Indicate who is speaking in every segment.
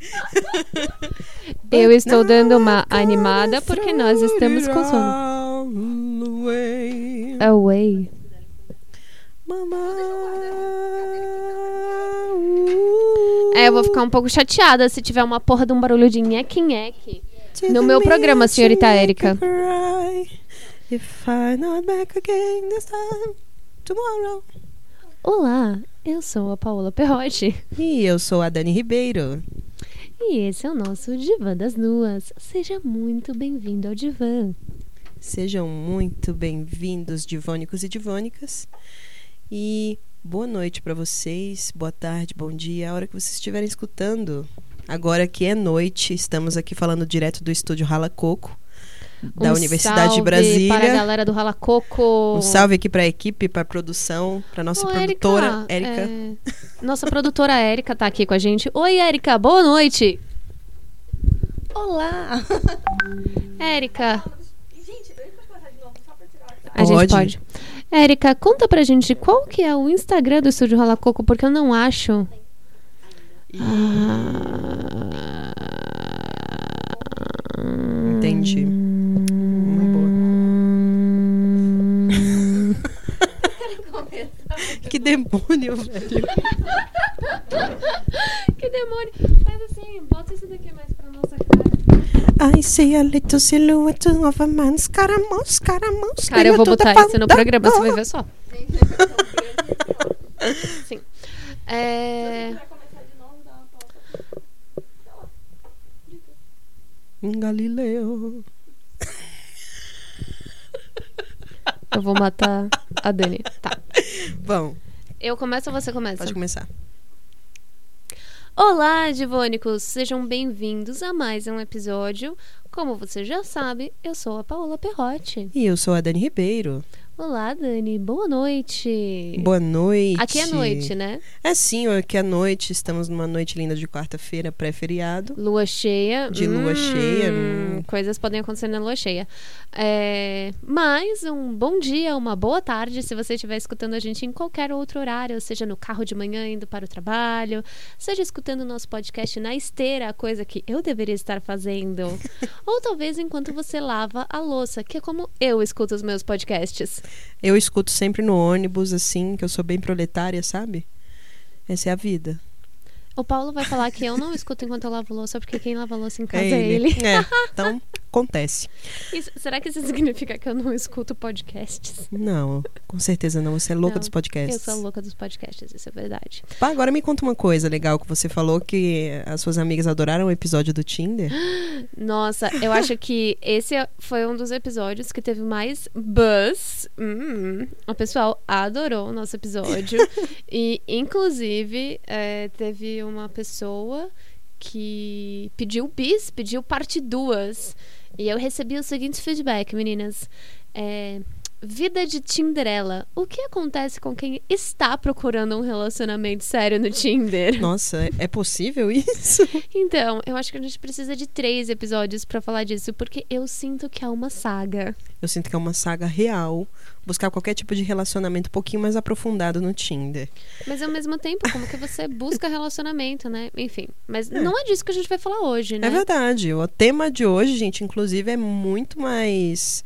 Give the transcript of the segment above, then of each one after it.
Speaker 1: Eu estou dando uma animada porque nós estamos com sono. Away. É, eu vou ficar um pouco chateada se tiver uma porra de um barulho de nheque-nheque no meu programa, senhorita Érica. Olá, eu sou a Paola Perrotti.
Speaker 2: E eu sou a Dani Ribeiro.
Speaker 1: E esse é o nosso Divã das Nuas. Seja muito bem-vindo ao Divã.
Speaker 2: Sejam muito bem-vindos, divônicos e divônicas. E boa noite para vocês, boa tarde, bom dia, a hora que vocês estiverem escutando. Agora que é noite, estamos aqui falando direto do estúdio Rala Coco, da
Speaker 1: Um
Speaker 2: Universidade de
Speaker 1: salve
Speaker 2: Brasília.
Speaker 1: Para a galera do Rala Coco.
Speaker 2: Um salve aqui para a equipe, para a produção, para nossa
Speaker 1: Ô,
Speaker 2: produtora, Érica.
Speaker 1: é, nossa produtora Érica tá aqui com a gente. Oi, Érica, boa noite.
Speaker 2: Olá!
Speaker 1: Érica. A gente
Speaker 2: Pode.
Speaker 1: pode. Érica, conta pra gente qual que é o Instagram do Estúdio Rala Coco, porque eu não acho. Ah,
Speaker 2: Entendi. Uma boa. Que demônio, velho.
Speaker 1: que demônio. Faz assim, bota isso daqui mais pra nossa cara.
Speaker 2: I see a little silhouette of a man. Scaramouche, scaramouche.
Speaker 1: Cara, eu vou botar isso no programa, você vai ver só. Sim. É...
Speaker 2: Galileu.
Speaker 1: Eu vou matar a Dani. Tá.
Speaker 2: Bom,
Speaker 1: Eu começo ou você começa?
Speaker 2: pode começar.
Speaker 1: Olá, divônicos! Sejam bem-vindos a mais um episódio. Como você já sabe, eu sou a Paola Perrotti.
Speaker 2: E eu sou a Dani Ribeiro.
Speaker 1: Olá, Dani. Boa noite.
Speaker 2: Boa noite.
Speaker 1: Aqui é noite, né?
Speaker 2: É sim, aqui é noite. Estamos numa noite linda de quarta-feira, pré-feriado.
Speaker 1: Lua cheia.
Speaker 2: De lua
Speaker 1: Hum,
Speaker 2: cheia, hum.
Speaker 1: Coisas podem acontecer na lua cheia. É, mas um bom dia, uma boa tarde, se você estiver escutando a gente em qualquer outro horário, seja no carro de manhã indo para o trabalho, seja escutando o nosso podcast na esteira, coisa que eu deveria estar fazendo. Ou talvez enquanto você lava a louça, que é como eu escuto os meus podcasts.
Speaker 2: Eu escuto sempre no ônibus, assim, que eu sou bem proletária, sabe? Essa é a vida.
Speaker 1: O Paulo vai falar que eu não escuto enquanto eu lavo louça, porque quem lava louça em casa
Speaker 2: é
Speaker 1: é ele.
Speaker 2: É, então acontece.
Speaker 1: Isso- será que isso significa que eu não escuto podcasts?
Speaker 2: Não, com certeza não. Você é louca
Speaker 1: Não,
Speaker 2: dos podcasts.
Speaker 1: Eu sou louca dos podcasts, isso é verdade.
Speaker 2: Pá, agora me conta uma coisa legal que você falou que as suas amigas adoraram o episódio do Tinder.
Speaker 1: Nossa, eu acho que esse foi um dos episódios que teve mais buzz. Hum, o pessoal adorou o nosso episódio. e, inclusive, é, teve uma pessoa que pediu bis, pediu parte duas. E eu recebi o seguinte feedback, meninas. É, vida de Tinderela. O que acontece com quem está procurando um relacionamento sério no Tinder?
Speaker 2: Nossa, é possível isso?
Speaker 1: Então, eu acho que a gente precisa de três episódios pra falar disso, porque eu sinto que é uma saga.
Speaker 2: Eu sinto que é uma saga real. Buscar qualquer tipo de relacionamento um pouquinho mais aprofundado no Tinder.
Speaker 1: Mas ao mesmo tempo, como que você busca relacionamento, né? Enfim, mas não é disso que a gente vai falar hoje, né?
Speaker 2: É verdade. O tema de hoje, gente, inclusive, é muito mais.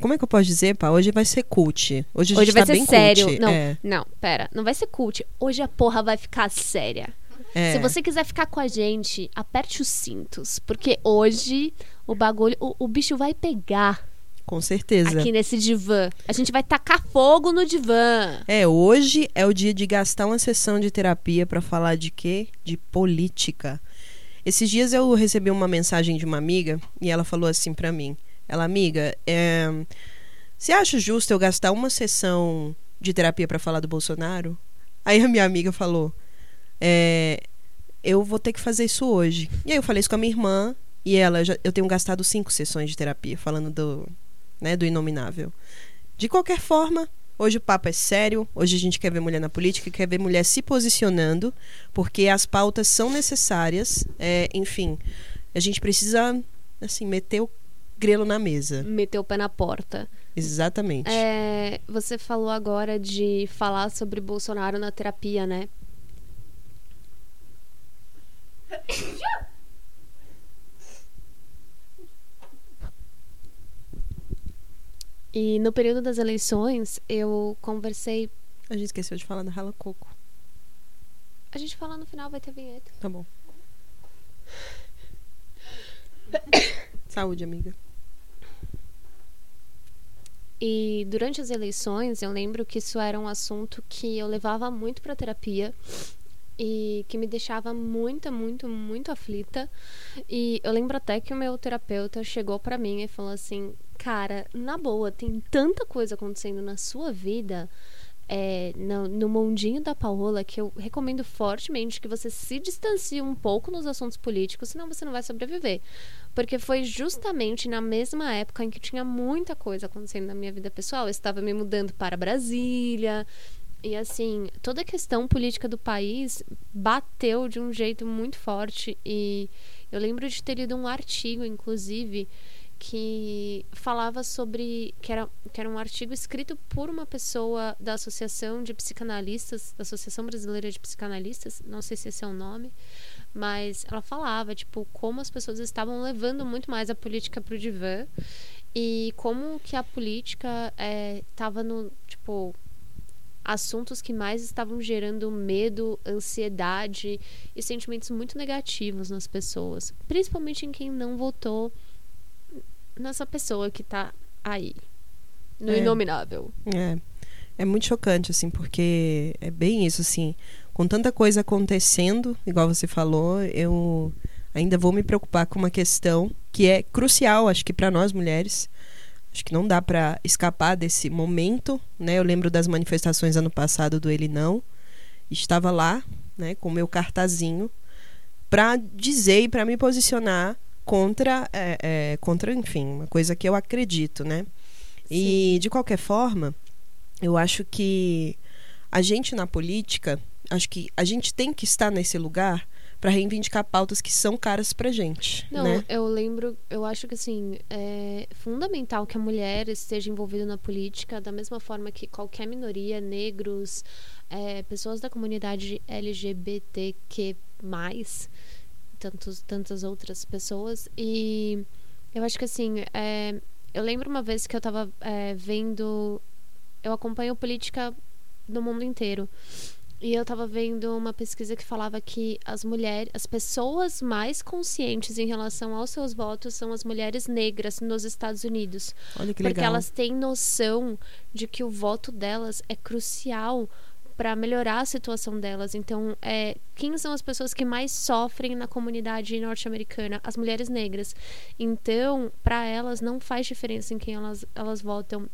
Speaker 2: Como é que eu posso dizer, pá? Hoje vai ser cult. Hoje, a
Speaker 1: Hoje
Speaker 2: gente
Speaker 1: vai
Speaker 2: tá
Speaker 1: ser
Speaker 2: bem
Speaker 1: sério.
Speaker 2: cult.
Speaker 1: Não,
Speaker 2: É,
Speaker 1: não, pera. Não vai ser cult. Hoje a porra vai ficar séria.
Speaker 2: é.
Speaker 1: Se você quiser ficar com a gente, aperte os cintos. Porque hoje o bagulho, o, o bicho vai pegar
Speaker 2: Com certeza.
Speaker 1: aqui nesse divã. A gente vai tacar fogo no divã.
Speaker 2: É, hoje é o dia de gastar uma sessão de terapia pra falar de quê? De política. Esses dias eu recebi uma mensagem de uma amiga e ela falou assim pra mim: Ela, amiga, é, você acha justo eu gastar uma sessão de terapia pra falar do Bolsonaro? Aí a minha amiga falou: é, Eu vou ter que fazer isso hoje. E aí eu falei isso com a minha irmã e ela, eu tenho gastado cinco sessões de terapia falando do, né, do inominável. De qualquer forma, hoje o papo é sério. Hoje a gente quer ver mulher na política, quer ver mulher se posicionando, porque as pautas são necessárias. É, enfim, a gente precisa assim meter o grelo na mesa.
Speaker 1: Meter o pé na porta.
Speaker 2: Exatamente.
Speaker 1: É, você falou agora de falar sobre Bolsonaro na terapia, né? E no período das eleições, eu conversei.
Speaker 2: A gente esqueceu de falar da Rala Coco.
Speaker 1: A gente fala no final, vai ter vinheta.
Speaker 2: Tá bom. Saúde, amiga.
Speaker 1: E durante as eleições, eu lembro que isso era um assunto que eu levava muito para terapia e que me deixava muito, muito, muito aflita. E eu lembro até que o meu terapeuta chegou para mim e falou assim: "Cara, na boa, tem tanta coisa acontecendo na sua vida, é, no, no mundinho da Paola que eu recomendo fortemente que você se distancie um pouco nos assuntos políticos, senão você não vai sobreviver. Porque foi justamente na mesma época em que tinha muita coisa acontecendo na minha vida pessoal. Eu estava me mudando para Brasília. E assim, toda a questão política do país bateu de um jeito muito forte. E eu lembro de ter lido um artigo, inclusive, que falava sobre que era, que era um artigo escrito por uma pessoa da Associação de Psicanalistas, da Associação Brasileira de Psicanalistas, não sei se esse é o nome, mas ela falava tipo como as pessoas estavam levando muito mais a política para o divã e como que a política estava é, no tipo assuntos que mais estavam gerando medo, ansiedade e sentimentos muito negativos nas pessoas, principalmente em quem não votou nessa pessoa que tá aí, no é. inominável.
Speaker 2: É. É muito chocante, assim, porque é bem isso, assim. Com tanta coisa acontecendo, igual você falou, eu ainda vou me preocupar com uma questão que é crucial, acho que para nós mulheres. Acho que não dá para escapar desse momento, né? Eu lembro das manifestações ano passado do Ele Não. Estava lá, né, com o meu cartazinho para dizer e para me posicionar contra, é, é, contra, enfim, uma coisa que eu acredito, né? Sim. E, de qualquer forma, eu acho que a gente na política, acho que a gente tem que estar nesse lugar para reivindicar pautas que são caras pra gente.
Speaker 1: Não,
Speaker 2: né?
Speaker 1: eu lembro, eu acho que assim, é fundamental que a mulher esteja envolvida na política da mesma forma que qualquer minoria, negros, é, pessoas da comunidade LGBTQ tantos, tantas outras pessoas. E eu acho que assim, é, eu lembro uma vez que eu estava é, vendo. Eu acompanho política no mundo inteiro. E eu estava vendo uma pesquisa que falava que as mulheres, as pessoas mais conscientes em relação aos seus votos são as mulheres negras nos Estados Unidos.
Speaker 2: Olha que
Speaker 1: porque
Speaker 2: legal.
Speaker 1: elas têm noção de que o voto delas é crucial para melhorar a situação delas. Então, é, quem são as pessoas que mais sofrem na comunidade norte-americana? As mulheres negras. Então, para elas não faz diferença em quem elas, elas votam.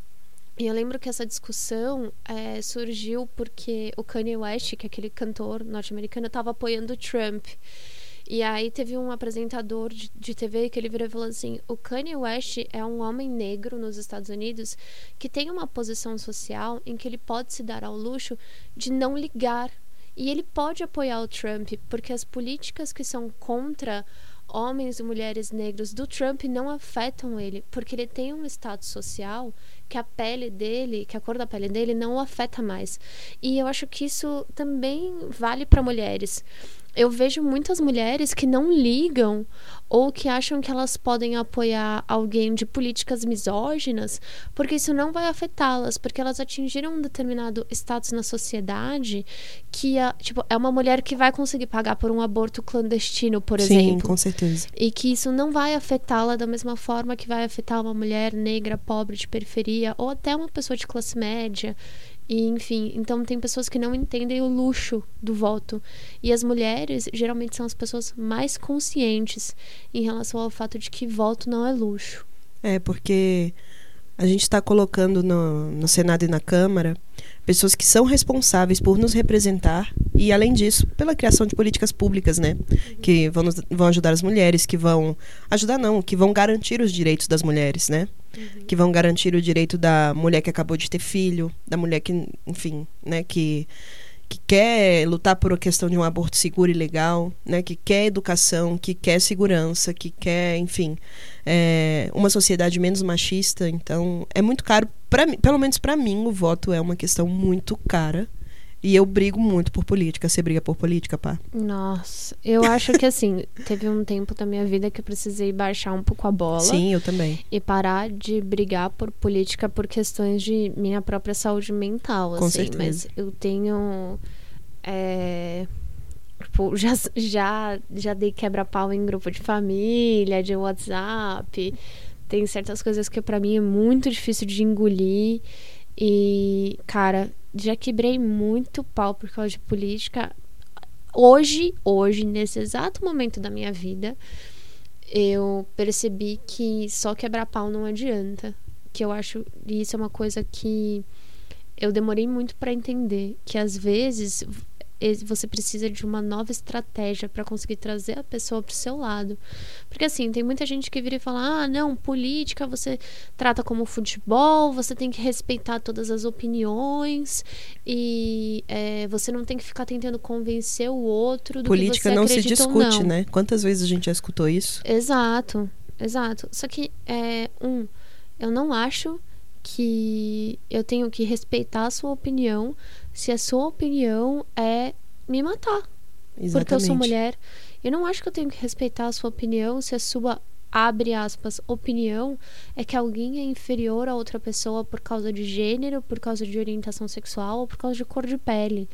Speaker 1: E eu lembro que essa discussão é, surgiu porque o Kanye West, que é aquele cantor norte-americano, estava apoiando o Trump. E aí teve um apresentador de, de TV que ele virou e falou assim: o Kanye West é um homem negro nos Estados Unidos que tem uma posição social em que ele pode se dar ao luxo de não ligar. E ele pode apoiar o Trump, porque as políticas que são contra homens e mulheres negros do Trump não afetam ele, porque ele tem um status social que a pele dele, que a cor da pele dele não o afeta mais. E eu acho que isso também vale para mulheres eu vejo muitas mulheres que não ligam ou que acham que elas podem apoiar alguém de políticas misóginas, porque isso não vai afetá-las, porque elas atingiram um determinado status na sociedade que a, tipo, é uma mulher que vai conseguir pagar por um aborto clandestino, por
Speaker 2: Sim,
Speaker 1: exemplo.
Speaker 2: Sim, com certeza.
Speaker 1: E que isso não vai afetá-la da mesma forma que vai afetar uma mulher negra, pobre, de periferia, ou até uma pessoa de classe média. E, enfim, então tem pessoas que não entendem o luxo do voto. E as mulheres geralmente são as pessoas mais conscientes em relação ao fato de que voto não é luxo.
Speaker 2: É, porque a gente está colocando no, no Senado e na Câmara pessoas que são responsáveis por nos representar e, além disso, pela criação de políticas públicas, né? Que vão, nos, vão ajudar as mulheres, que vão. Ajudar não, que vão garantir os direitos das mulheres, né? Uhum. Que vão garantir o direito da mulher que acabou de ter filho, da mulher que, enfim, né, que que quer lutar por a questão de um aborto seguro e legal, né, que quer educação, que quer segurança, que quer, enfim, é, uma sociedade menos machista. Então, é muito caro, pra, pelo menos para mim, o voto é uma questão muito cara. E eu brigo muito por política. Você briga por política, pá?
Speaker 1: Nossa, eu acho que assim, teve um tempo da minha vida que eu precisei baixar um pouco a bola.
Speaker 2: Sim, eu também.
Speaker 1: E parar de brigar por política por questões de minha própria saúde mental,
Speaker 2: Com
Speaker 1: assim.
Speaker 2: certeza.
Speaker 1: Mas eu tenho. é, tipo, já, já, já dei quebra-pau em grupo de família, de WhatsApp. Tem certas coisas que pra mim é muito difícil de engolir. E, cara, já quebrei muito pau por causa de política. Hoje, hoje, nesse exato momento da minha vida, eu percebi que só quebrar pau não adianta. Que eu acho isso é uma coisa que eu demorei muito pra entender, que às vezes você precisa de uma nova estratégia pra conseguir trazer a pessoa pro seu lado. Porque assim, tem muita gente que vira e fala: "Ah, não, política você trata como futebol, você tem que respeitar todas as opiniões e é, você não tem que ficar tentando convencer o outro do
Speaker 2: política
Speaker 1: que você
Speaker 2: não se discute,
Speaker 1: não.
Speaker 2: né? Quantas vezes a gente já escutou isso?
Speaker 1: Exato, exato. Só que, é, um, eu não acho que eu tenho que respeitar a sua opinião se a sua opinião é me matar.
Speaker 2: Exatamente.
Speaker 1: Porque eu sou mulher. Eu não acho que eu tenho que respeitar a sua opinião se a sua, abre aspas, opinião é que alguém é inferior a outra pessoa por causa de gênero, por causa de orientação sexual ou por causa de cor de pele.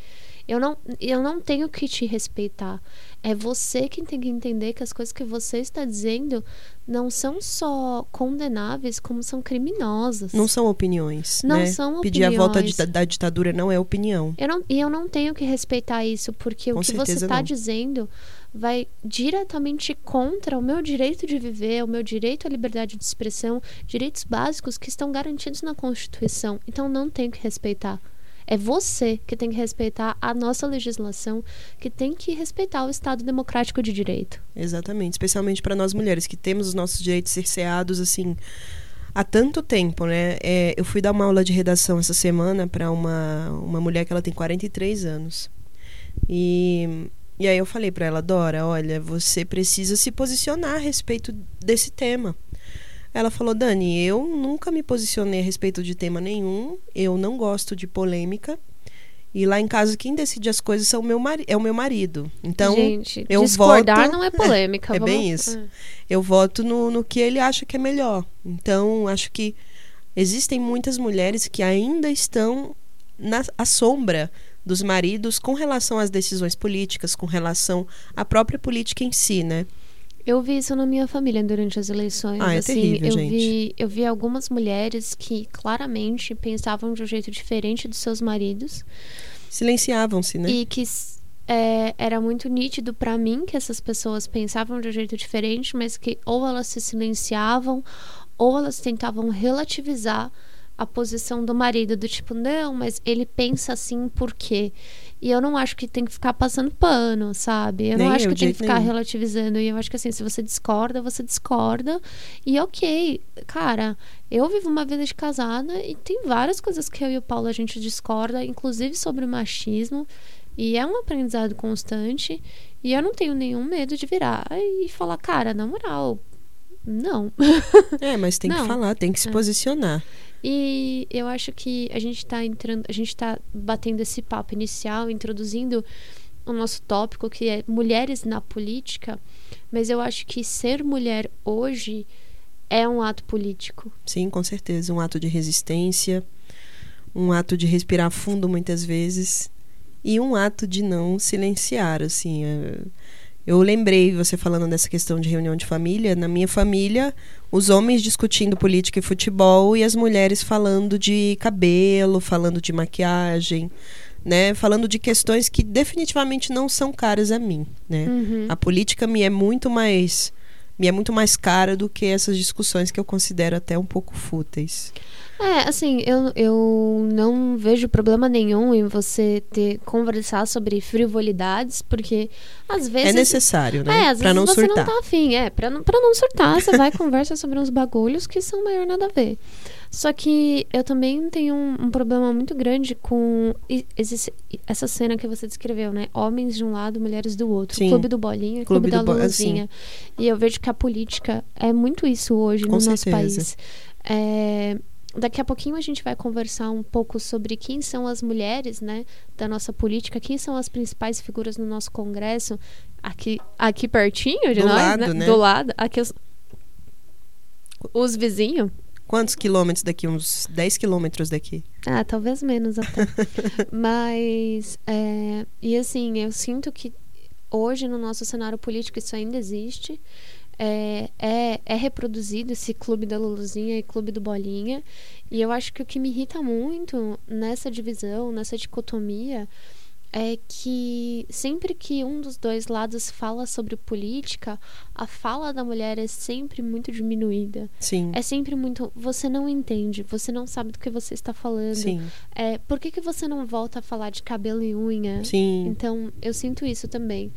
Speaker 1: Eu não, eu não tenho que te respeitar. É você quem tem que entender que as coisas que você está dizendo não são só condenáveis, como são criminosas.
Speaker 2: Não são opiniões,
Speaker 1: Não
Speaker 2: né?
Speaker 1: são
Speaker 2: Pedir a volta
Speaker 1: opiniões.
Speaker 2: de- da ditadura não é opinião.
Speaker 1: Eu não, e eu não tenho que respeitar isso, porque
Speaker 2: Com
Speaker 1: o que você está dizendo vai diretamente contra o meu direito de viver, o meu direito à liberdade de expressão, direitos básicos que estão garantidos na Constituição. Então não tenho que respeitar. É você que tem que respeitar a nossa legislação, que tem que respeitar o Estado democrático de direito.
Speaker 2: Exatamente, especialmente para nós mulheres que temos os nossos direitos cerceados assim há tanto tempo, né? É, eu fui dar uma aula de redação essa semana para uma uma mulher que ela tem 43 anos. E e aí eu falei para ela, Dora, olha, você precisa se posicionar a respeito desse tema. Ela falou, Dani, eu nunca me posicionei a respeito de tema nenhum, eu não gosto de polêmica. E lá em casa quem decide as coisas são o meu é o meu marido. Então,
Speaker 1: Gente,
Speaker 2: eu
Speaker 1: discordar
Speaker 2: voto-
Speaker 1: não é polêmica.
Speaker 2: É
Speaker 1: vamos-
Speaker 2: bem isso.
Speaker 1: É.
Speaker 2: eu voto no, no que ele acha que é melhor. Então, acho que existem muitas mulheres que ainda estão na à sombra dos maridos com relação às decisões políticas, com relação à própria política em si, né?
Speaker 1: Eu vi isso na minha família durante as eleições.
Speaker 2: Ah, é
Speaker 1: assim,
Speaker 2: terrível,
Speaker 1: eu
Speaker 2: gente.
Speaker 1: vi, eu vi algumas mulheres que claramente pensavam de um jeito diferente dos seus maridos
Speaker 2: Silenciavam-se, né?
Speaker 1: e que é, era muito nítido pra mim que essas pessoas pensavam de um jeito diferente, mas que ou elas se silenciavam ou elas tentavam relativizar a posição do marido do tipo, não, mas ele pensa assim por quê? E eu não acho que tem que ficar passando pano, sabe? Eu não
Speaker 2: Nem
Speaker 1: acho
Speaker 2: eu,
Speaker 1: que tem que ficar
Speaker 2: nenhum.
Speaker 1: relativizando. E eu acho que assim, se você discorda, você discorda. E ok, cara, eu vivo uma vida de casada e tem várias coisas que eu e o Paulo a gente discorda, inclusive sobre o machismo. E é um aprendizado constante. E eu não tenho nenhum medo de virar e falar, cara, na moral, não.
Speaker 2: É, mas tem
Speaker 1: Não.
Speaker 2: que falar, tem que se
Speaker 1: É.
Speaker 2: posicionar.
Speaker 1: E eu acho que a gente tá entrando, a gente tá batendo esse papo inicial, introduzindo o nosso tópico que é mulheres na política, mas eu acho que ser mulher hoje é um ato político.
Speaker 2: Sim, com certeza. Um ato de resistência, um ato de respirar fundo muitas vezes e um ato de não silenciar, assim. é. Eu lembrei você falando dessa questão de reunião de família. Na minha família, os homens discutindo política e futebol e as mulheres falando de cabelo, falando de maquiagem, né? Falando de questões que definitivamente não são caras a mim, né?
Speaker 1: Uhum.
Speaker 2: A política me é muito mais me é muito mais cara do que essas discussões que eu considero até um pouco fúteis.
Speaker 1: É, assim, eu, eu não vejo problema nenhum em você ter conversar sobre frivolidades, porque às vezes
Speaker 2: É necessário, né?
Speaker 1: É, às
Speaker 2: pra
Speaker 1: vezes
Speaker 2: não
Speaker 1: você
Speaker 2: surtar.
Speaker 1: não tá afim, é, pra não, pra não surtar, você vai e conversa sobre uns bagulhos que são maior nada a ver. Só que eu também tenho um, um problema muito grande com e- existe essa cena que você descreveu, né? Homens de um lado, mulheres do outro.
Speaker 2: Sim.
Speaker 1: Clube do Bolinha e
Speaker 2: Clube
Speaker 1: Clube, da
Speaker 2: do Bo-
Speaker 1: Luluzinha. E eu vejo que a política é muito isso hoje
Speaker 2: Com
Speaker 1: no nosso
Speaker 2: certeza.
Speaker 1: país. É, daqui a pouquinho a gente vai conversar um pouco sobre quem são as mulheres, né, da nossa política, quem são as principais figuras no nosso congresso, aqui, aqui pertinho de
Speaker 2: Do
Speaker 1: nós,
Speaker 2: lado,
Speaker 1: né?
Speaker 2: né?
Speaker 1: Do lado, aqui os, os vizinhos.
Speaker 2: Quantos quilômetros daqui? Uns 10 quilômetros daqui.
Speaker 1: Ah, talvez menos até. Mas, é, e assim, eu sinto que hoje no nosso cenário político isso ainda existe. É, é, é reproduzido esse clube da Luluzinha e clube do Bolinha. E eu acho que o que me irrita muito nessa divisão, nessa dicotomia, é que sempre que um dos dois lados fala sobre política, a fala da mulher é sempre muito diminuída.
Speaker 2: Sim.
Speaker 1: É sempre muito. Você não entende, você não sabe do que você está falando.
Speaker 2: Sim.
Speaker 1: É, por que, que você não volta a falar de cabelo e unha?
Speaker 2: Sim.
Speaker 1: Então, eu sinto isso também.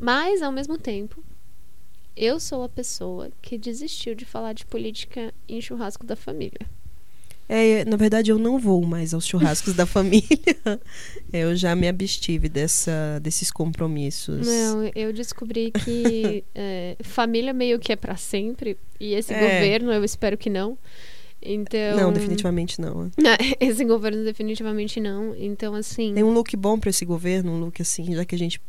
Speaker 1: Mas, ao mesmo tempo, eu sou a pessoa que desistiu de falar de política em churrasco da família.
Speaker 2: É, na verdade, eu não vou mais aos churrascos da família. Eu já me abstive dessa, desses compromissos.
Speaker 1: Não, eu descobri que é, família meio que é pra sempre. E esse
Speaker 2: É.
Speaker 1: governo, eu espero que não. Então.
Speaker 2: Não, definitivamente não.
Speaker 1: Não, esse governo definitivamente não. Então, assim.
Speaker 2: Tem um look bom pra esse governo, um look assim, já que a gente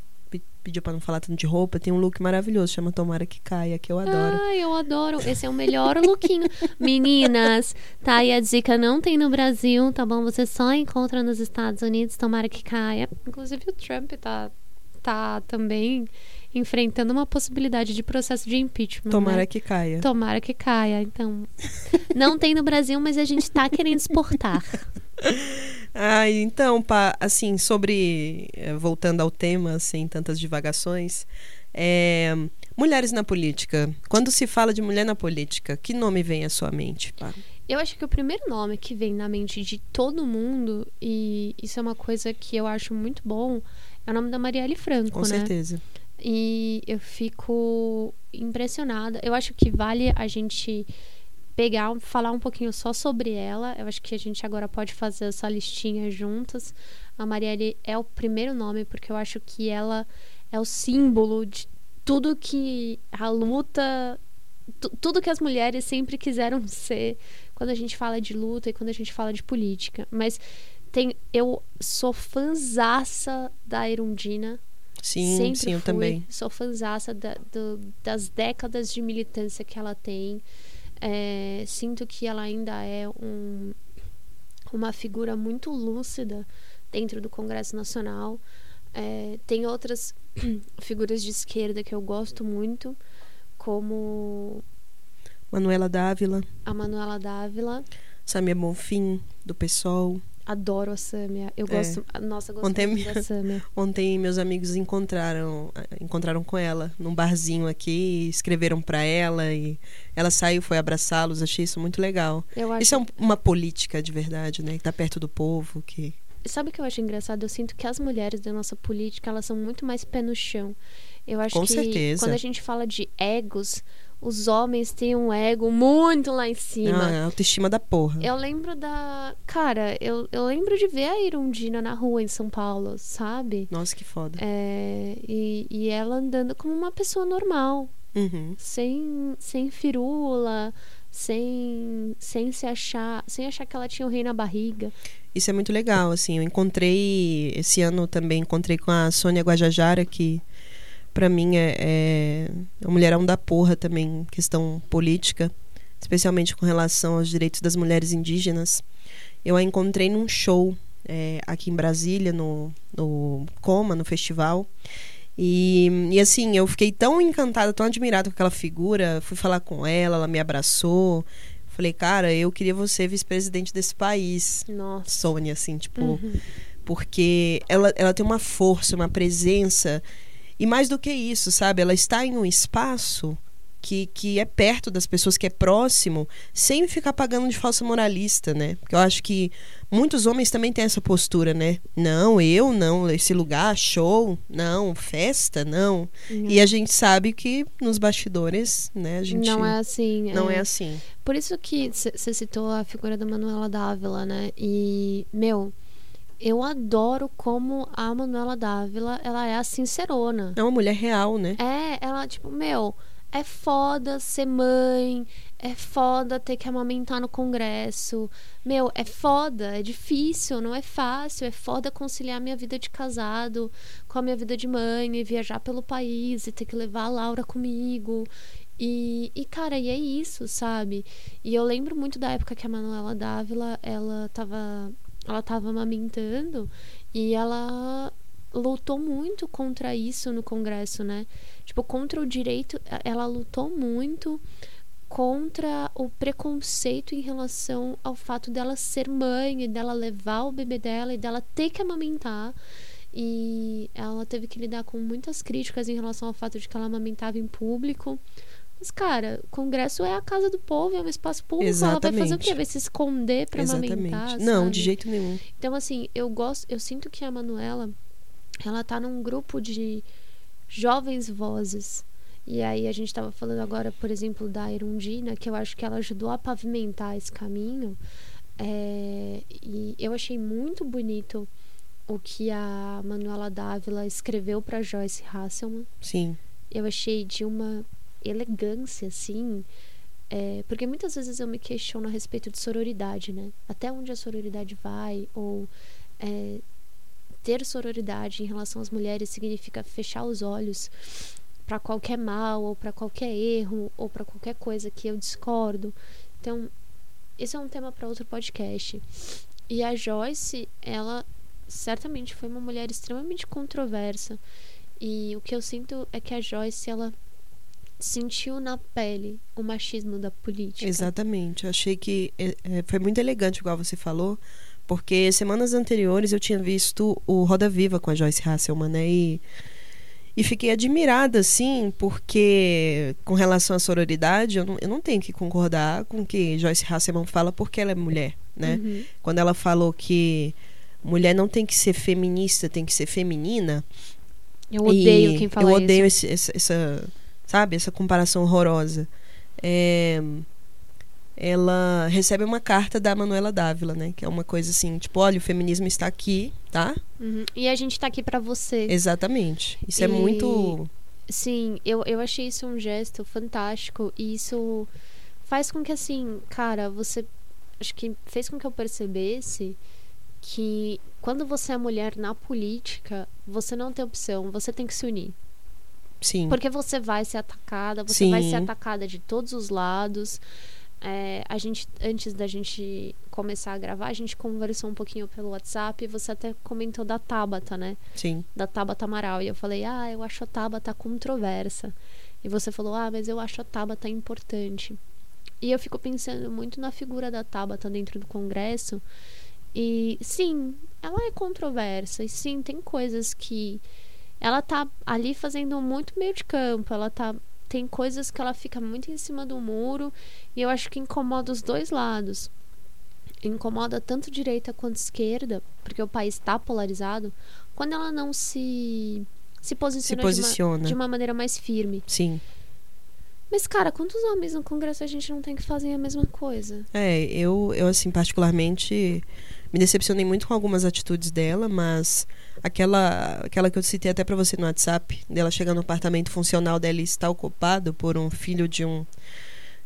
Speaker 2: pediu pra não falar tanto de roupa, tem um look maravilhoso, chama Tomara que Caia, que eu adoro.
Speaker 1: Ai, eu adoro. Esse é o melhor lookinho. Meninas, tá aí a dica. Não tem no Brasil, tá bom? Você só encontra nos Estados Unidos. Tomara que caia. Inclusive, o Trump tá, tá também enfrentando uma possibilidade de processo de impeachment.
Speaker 2: Tomara
Speaker 1: né?
Speaker 2: que caia.
Speaker 1: Tomara que caia. Então, não tem no Brasil, mas a gente tá querendo exportar.
Speaker 2: Ah, então, pá, assim, sobre. eh, Voltando ao tema, sem tantas divagações. é, mulheres na política. Quando se fala de mulher na política, que nome vem à sua mente, pá?
Speaker 1: Eu acho que o primeiro nome que vem na mente de todo mundo, e isso é uma coisa que eu acho muito bom, é o nome da Marielle Franco,
Speaker 2: Com
Speaker 1: né?
Speaker 2: certeza.
Speaker 1: E eu fico impressionada. Eu acho que vale a gente pegar, falar um pouquinho só sobre ela. Eu acho que a gente agora pode fazer essa listinha juntas. A Marielle é o primeiro nome, porque eu acho que ela é o símbolo de tudo que a luta. tu- Tudo que as mulheres sempre quiseram ser quando a gente fala de luta e quando a gente fala de política. Mas tem, eu sou fanzaça da Erundina.
Speaker 2: Sim,
Speaker 1: Sempre
Speaker 2: sim, eu
Speaker 1: fui.
Speaker 2: também.
Speaker 1: Sou fanzaça da, do- das décadas de militância que ela tem. É, sinto que ela ainda é um, uma figura muito lúcida dentro do Congresso Nacional. É, tem outras figuras de esquerda que eu gosto muito, como
Speaker 2: Manuela Dávila,
Speaker 1: a Manuela Dávila.
Speaker 2: Samia Bonfim, do PSOL.
Speaker 1: Adoro a Sâmia. Eu
Speaker 2: É.
Speaker 1: gosto. Nossa, eu gosto
Speaker 2: Ontem minha-
Speaker 1: da Sâmia.
Speaker 2: Ontem meus amigos encontraram encontraram com ela num barzinho aqui, escreveram pra ela e ela saiu, foi abraçá-los, achei isso muito legal.
Speaker 1: Acho
Speaker 2: Isso é um- uma política de verdade, né? Que tá perto do povo, que
Speaker 1: Sabe o que eu acho engraçado? Eu sinto que as mulheres da nossa política, elas são muito mais pé no chão. Eu acho
Speaker 2: Com
Speaker 1: que
Speaker 2: certeza.
Speaker 1: quando a gente fala de egos, os homens têm um ego muito lá em cima.
Speaker 2: ah, é autoestima da porra.
Speaker 1: Eu lembro da. Cara, eu, eu lembro de ver a Irundina na rua em São Paulo, sabe?
Speaker 2: Nossa, que foda.
Speaker 1: É, e, e ela andando como uma pessoa normal,
Speaker 2: Uhum.
Speaker 1: sem, sem firula, sem, sem se achar. Sem achar que ela tinha o rei na barriga.
Speaker 2: Isso é muito legal, assim. Eu encontrei esse ano também encontrei com a Sônia Guajajara que pra mim é, é um mulherão da porra também, questão política, especialmente com relação aos direitos das mulheres indígenas. Eu a encontrei num show é, aqui em Brasília, no, no Coma, no festival. E, e assim, eu fiquei tão encantada, tão admirada com aquela figura. Fui falar com ela, ela me abraçou. Falei, cara, eu queria você vice-presidente desse país.
Speaker 1: Nossa.
Speaker 2: Sônia, assim, tipo,
Speaker 1: Uhum.
Speaker 2: porque ela, ela tem uma força, uma presença. E mais do que isso, sabe? Ela está em um espaço que, que é perto das pessoas, que é próximo, sem ficar pagando de falsa moralista, né? Porque eu acho que muitos homens também têm essa postura, né? Não, eu não, esse lugar, show, não, festa, não. E a gente sabe que nos bastidores, né, a gente
Speaker 1: Não é assim.
Speaker 2: não é assim.
Speaker 1: Por isso que você citou a figura da Manuela Dávila, né? E, meu, eu adoro como a Manuela Dávila, ela é a sincerona.
Speaker 2: É uma mulher real, né?
Speaker 1: É, ela, tipo, meu, é foda ser mãe, é foda ter que amamentar no congresso. Meu, é foda, é difícil, não é fácil, é foda conciliar minha vida de casado com a minha vida de mãe e viajar pelo país e ter que levar a Laura comigo. E, e cara, e é isso, sabe? E eu lembro muito da época que a Manuela Dávila, ela tava, ela tava amamentando e ela lutou muito contra isso no Congresso, né? Tipo, contra o direito, ela lutou muito contra o preconceito em relação ao fato dela ser mãe e dela levar o bebê dela e dela ter que amamentar. E ela teve que lidar com muitas críticas em relação ao fato de que ela amamentava em público. Mas, cara, o Congresso é a casa do povo, é um espaço público.
Speaker 2: Exatamente.
Speaker 1: Ela vai fazer o quê? Vai se esconder pra amamentar?
Speaker 2: Não,
Speaker 1: sabe?
Speaker 2: de jeito nenhum.
Speaker 1: Então, assim, eu gosto, eu sinto que a Manuela, ela tá num grupo de jovens vozes. E aí a gente estava falando agora, por exemplo, da Irundina, que eu acho que ela ajudou a pavimentar esse caminho. É, e eu achei muito bonito o que a Manuela Dávila escreveu para Joyce Hasselman.
Speaker 2: Sim.
Speaker 1: Eu achei de uma elegância, assim. É, porque muitas vezes eu me questiono a respeito de sororidade, né? Até onde a sororidade vai, ou é, ter sororidade em relação às mulheres significa fechar os olhos para qualquer mal ou para qualquer erro ou para qualquer coisa que eu discordo. Então, esse é um tema para outro podcast. E a Joyce, ela certamente foi uma mulher extremamente controversa. E o que eu sinto é que a Joyce, ela sentiu na pele o machismo da política.
Speaker 2: Exatamente. Eu achei que é, é, foi muito elegante, igual você falou, porque semanas anteriores eu tinha visto o Roda Viva com a Joyce Hasselman, né? E, e fiquei admirada, assim, porque com relação à sororidade, eu não, eu não tenho que concordar com o que Joyce Hasselman fala porque ela é mulher, né?
Speaker 1: Uhum.
Speaker 2: Quando ela falou que mulher não tem que ser feminista, tem que ser feminina.
Speaker 1: Eu odeio quem fala
Speaker 2: Eu odeio
Speaker 1: isso.
Speaker 2: esse- essa, sabe, essa comparação horrorosa. É, ela recebe uma carta da Manuela Dávila, né? Que é uma coisa assim, tipo, olha, o feminismo está aqui, tá?
Speaker 1: Uhum. E a gente tá aqui para você.
Speaker 2: Exatamente. Isso é
Speaker 1: E-
Speaker 2: muito.
Speaker 1: Sim, eu, eu achei isso um gesto fantástico e isso faz com que, assim, cara, você. Acho que fez com que eu percebesse que quando você é mulher na política, você não tem opção, você tem que se unir.
Speaker 2: Sim.
Speaker 1: Porque você vai ser atacada, você
Speaker 2: Sim.
Speaker 1: vai ser atacada de todos os lados. É, a gente, antes da gente começar a gravar, a gente conversou um pouquinho pelo WhatsApp e você até comentou da Tabata, né?
Speaker 2: Sim.
Speaker 1: da Tabata Amaral. E eu falei, ah, eu acho a Tabata controversa. E você falou, ah, mas eu acho a Tabata importante. E eu fico pensando muito na figura da Tabata dentro do Congresso. E sim, ela é controversa. E sim, tem coisas que. Ela tá ali fazendo muito meio de campo. Ela tá. Tem coisas que ela fica muito em cima do muro. E eu acho que incomoda os dois lados. Incomoda tanto direita quanto esquerda, porque o país está polarizado, quando ela não se se
Speaker 2: Se
Speaker 1: posiciona, de uma-
Speaker 2: posiciona.
Speaker 1: De, uma, maneira mais firme.
Speaker 2: Sim.
Speaker 1: Mas, cara, quantos homens no Congresso a gente não tem que fazer a mesma coisa?
Speaker 2: É, eu, eu assim, particularmente me decepcionei muito com algumas atitudes dela, mas aquela, aquela que eu citei até pra você no WhatsApp, dela chegar no apartamento funcional dela e estar ocupado por um filho de um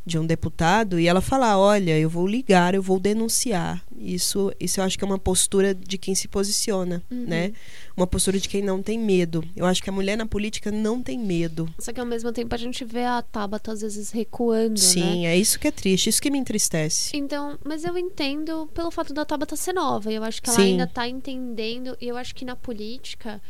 Speaker 2: de um deputado e ela falar, olha, eu vou ligar, eu vou denunciar. Isso, isso eu acho que é uma postura de quem se posiciona,
Speaker 1: Uhum.
Speaker 2: né? Uma postura de quem não tem medo. Eu acho que a mulher na política não tem medo.
Speaker 1: Só que ao mesmo tempo a gente vê a Tabata às vezes recuando, né?
Speaker 2: Sim, é isso que é triste, isso que me entristece.
Speaker 1: Então, mas eu entendo pelo fato da Tabata ser nova. Eu acho que ela
Speaker 2: Sim.
Speaker 1: ainda tá entendendo. E eu acho que na política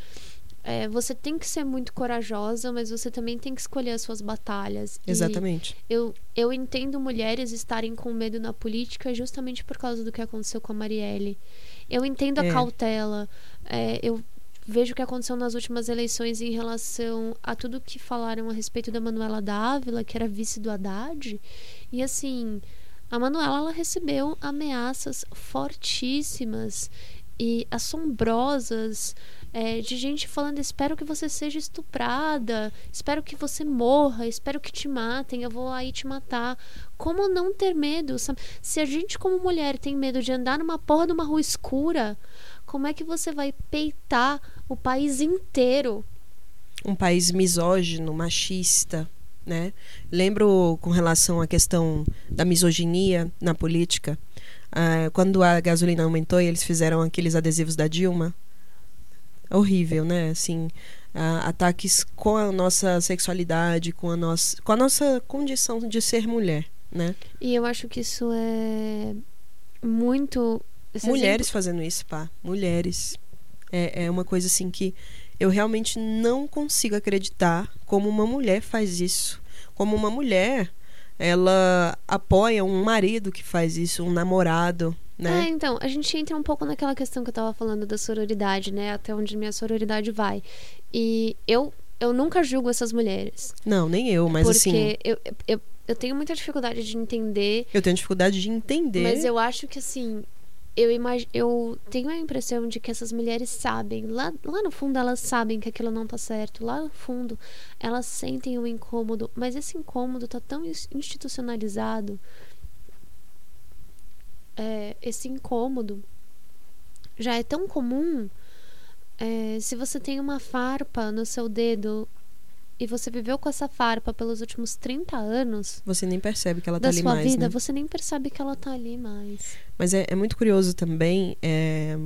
Speaker 1: é, você tem que ser muito corajosa, mas você também tem que escolher as suas batalhas. E
Speaker 2: Exatamente.
Speaker 1: eu, eu entendo mulheres estarem com medo na política justamente por causa do que aconteceu com a Marielle. Eu entendo a
Speaker 2: É.
Speaker 1: cautela. é, eu vejo o que aconteceu nas últimas eleições em relação a tudo que falaram a respeito da Manuela Dávila, que era vice do Haddad. E assim, a Manuela ela recebeu ameaças fortíssimas e assombrosas é, de gente falando: espero que você seja estuprada, espero que você morra, espero que te matem, eu vou aí te matar. Como não ter medo? sabe? Se a gente, como mulher, tem medo de andar numa porra de uma rua escura, como é que você vai peitar o país inteiro?
Speaker 2: Um país misógino, machista, né? Lembro com relação à questão da misoginia na política, uh, quando a gasolina aumentou e eles fizeram aqueles adesivos da Dilma, horrível, né? Assim, ataques com a nossa sexualidade, com a nossa, com a nossa condição de ser mulher, né?
Speaker 1: E eu acho que isso é muito
Speaker 2: mulheres exemplo... fazendo isso, pá, mulheres. É, é uma coisa assim que eu realmente não consigo acreditar como uma mulher faz isso. Como uma mulher, ela apoia um marido que faz isso, um namorado, né?
Speaker 1: É, então, a gente entra um pouco naquela questão que eu tava falando da sororidade, né? Até onde minha sororidade vai. E eu, eu nunca julgo essas mulheres.
Speaker 2: Não, nem eu, mas
Speaker 1: porque
Speaker 2: assim.
Speaker 1: Porque eu, eu, eu tenho muita dificuldade de entender.
Speaker 2: Eu tenho dificuldade de entender.
Speaker 1: Mas eu acho que, assim, eu, imag... eu tenho a impressão de que essas mulheres sabem, lá, lá no fundo elas sabem que aquilo não tá certo, lá no fundo elas sentem o um incômodo, mas esse incômodo tá tão institucionalizado. É, esse incômodo já é tão comum. É, se você tem uma farpa no seu dedo e você viveu com essa farpa pelos últimos 30 anos.
Speaker 2: Você nem percebe que ela tá ali mais.
Speaker 1: Da sua vida,
Speaker 2: né?
Speaker 1: você nem percebe que ela tá ali mais.
Speaker 2: Mas é, é muito curioso também é,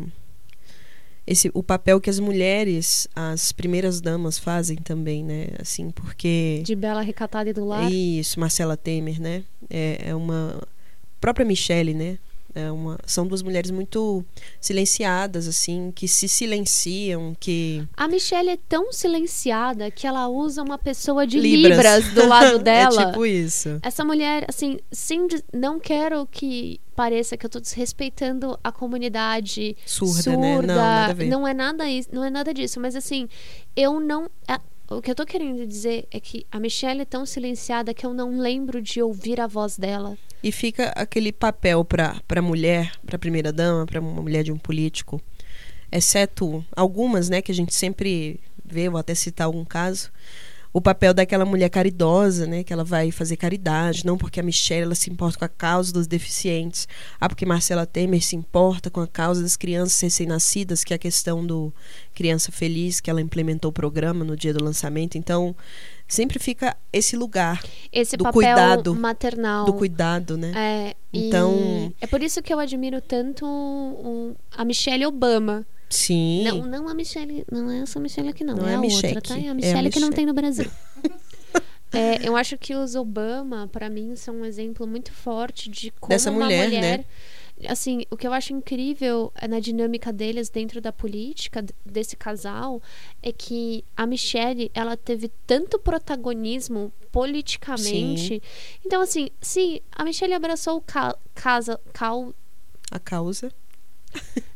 Speaker 2: esse, o papel que as mulheres, as primeiras damas, fazem também, né? Assim, porque.
Speaker 1: De bela recatada e do lar.
Speaker 2: Isso, Marcela Temer, né? É, é uma. própria Michelle, né? É uma, são duas mulheres muito silenciadas, assim, que se silenciam, que...
Speaker 1: A Michelle é tão silenciada que ela usa uma pessoa de Libras, Libras do lado dela.
Speaker 2: é tipo isso.
Speaker 1: Essa mulher, assim, sem, não quero que pareça que eu tô desrespeitando a comunidade
Speaker 2: surda,
Speaker 1: surda
Speaker 2: né? Não,
Speaker 1: não é nada isso, não é nada disso, mas assim, eu não o que eu tô querendo dizer é que a Michelle é tão silenciada que eu não lembro de ouvir a voz dela.
Speaker 2: E fica aquele papel para para mulher, para primeira dama, para uma mulher de um político, exceto algumas, né, que a gente sempre vê, vou até citar algum caso, o papel daquela mulher caridosa, né, que ela vai fazer caridade, não porque a Michelle ela se importa com a causa dos deficientes, ah, porque Marcela Temer se importa com a causa das crianças recém-nascidas, que é a questão do Criança Feliz, que ela implementou o programa no dia do lançamento. Então, sempre fica esse lugar
Speaker 1: esse
Speaker 2: do
Speaker 1: papel
Speaker 2: cuidado
Speaker 1: maternal
Speaker 2: do cuidado né
Speaker 1: é,
Speaker 2: então
Speaker 1: é por isso que eu admiro tanto um, a Michelle Obama
Speaker 2: Sim.
Speaker 1: Não, não a Michelle. Não é essa Michelle aqui, não.
Speaker 2: não
Speaker 1: é,
Speaker 2: é
Speaker 1: a,
Speaker 2: a
Speaker 1: outra, tá? É a Michelle, é a que não tem no Brasil. é, eu acho que os Obama, para mim, são um exemplo muito forte de como
Speaker 2: Dessa
Speaker 1: uma
Speaker 2: mulher,
Speaker 1: mulher
Speaker 2: né?
Speaker 1: assim, o que eu acho incrível na dinâmica deles dentro da política desse casal é que a Michelle, ela teve tanto protagonismo politicamente.
Speaker 2: Sim.
Speaker 1: Então assim, sim, a Michelle abraçou o ca casa cal
Speaker 2: a causa.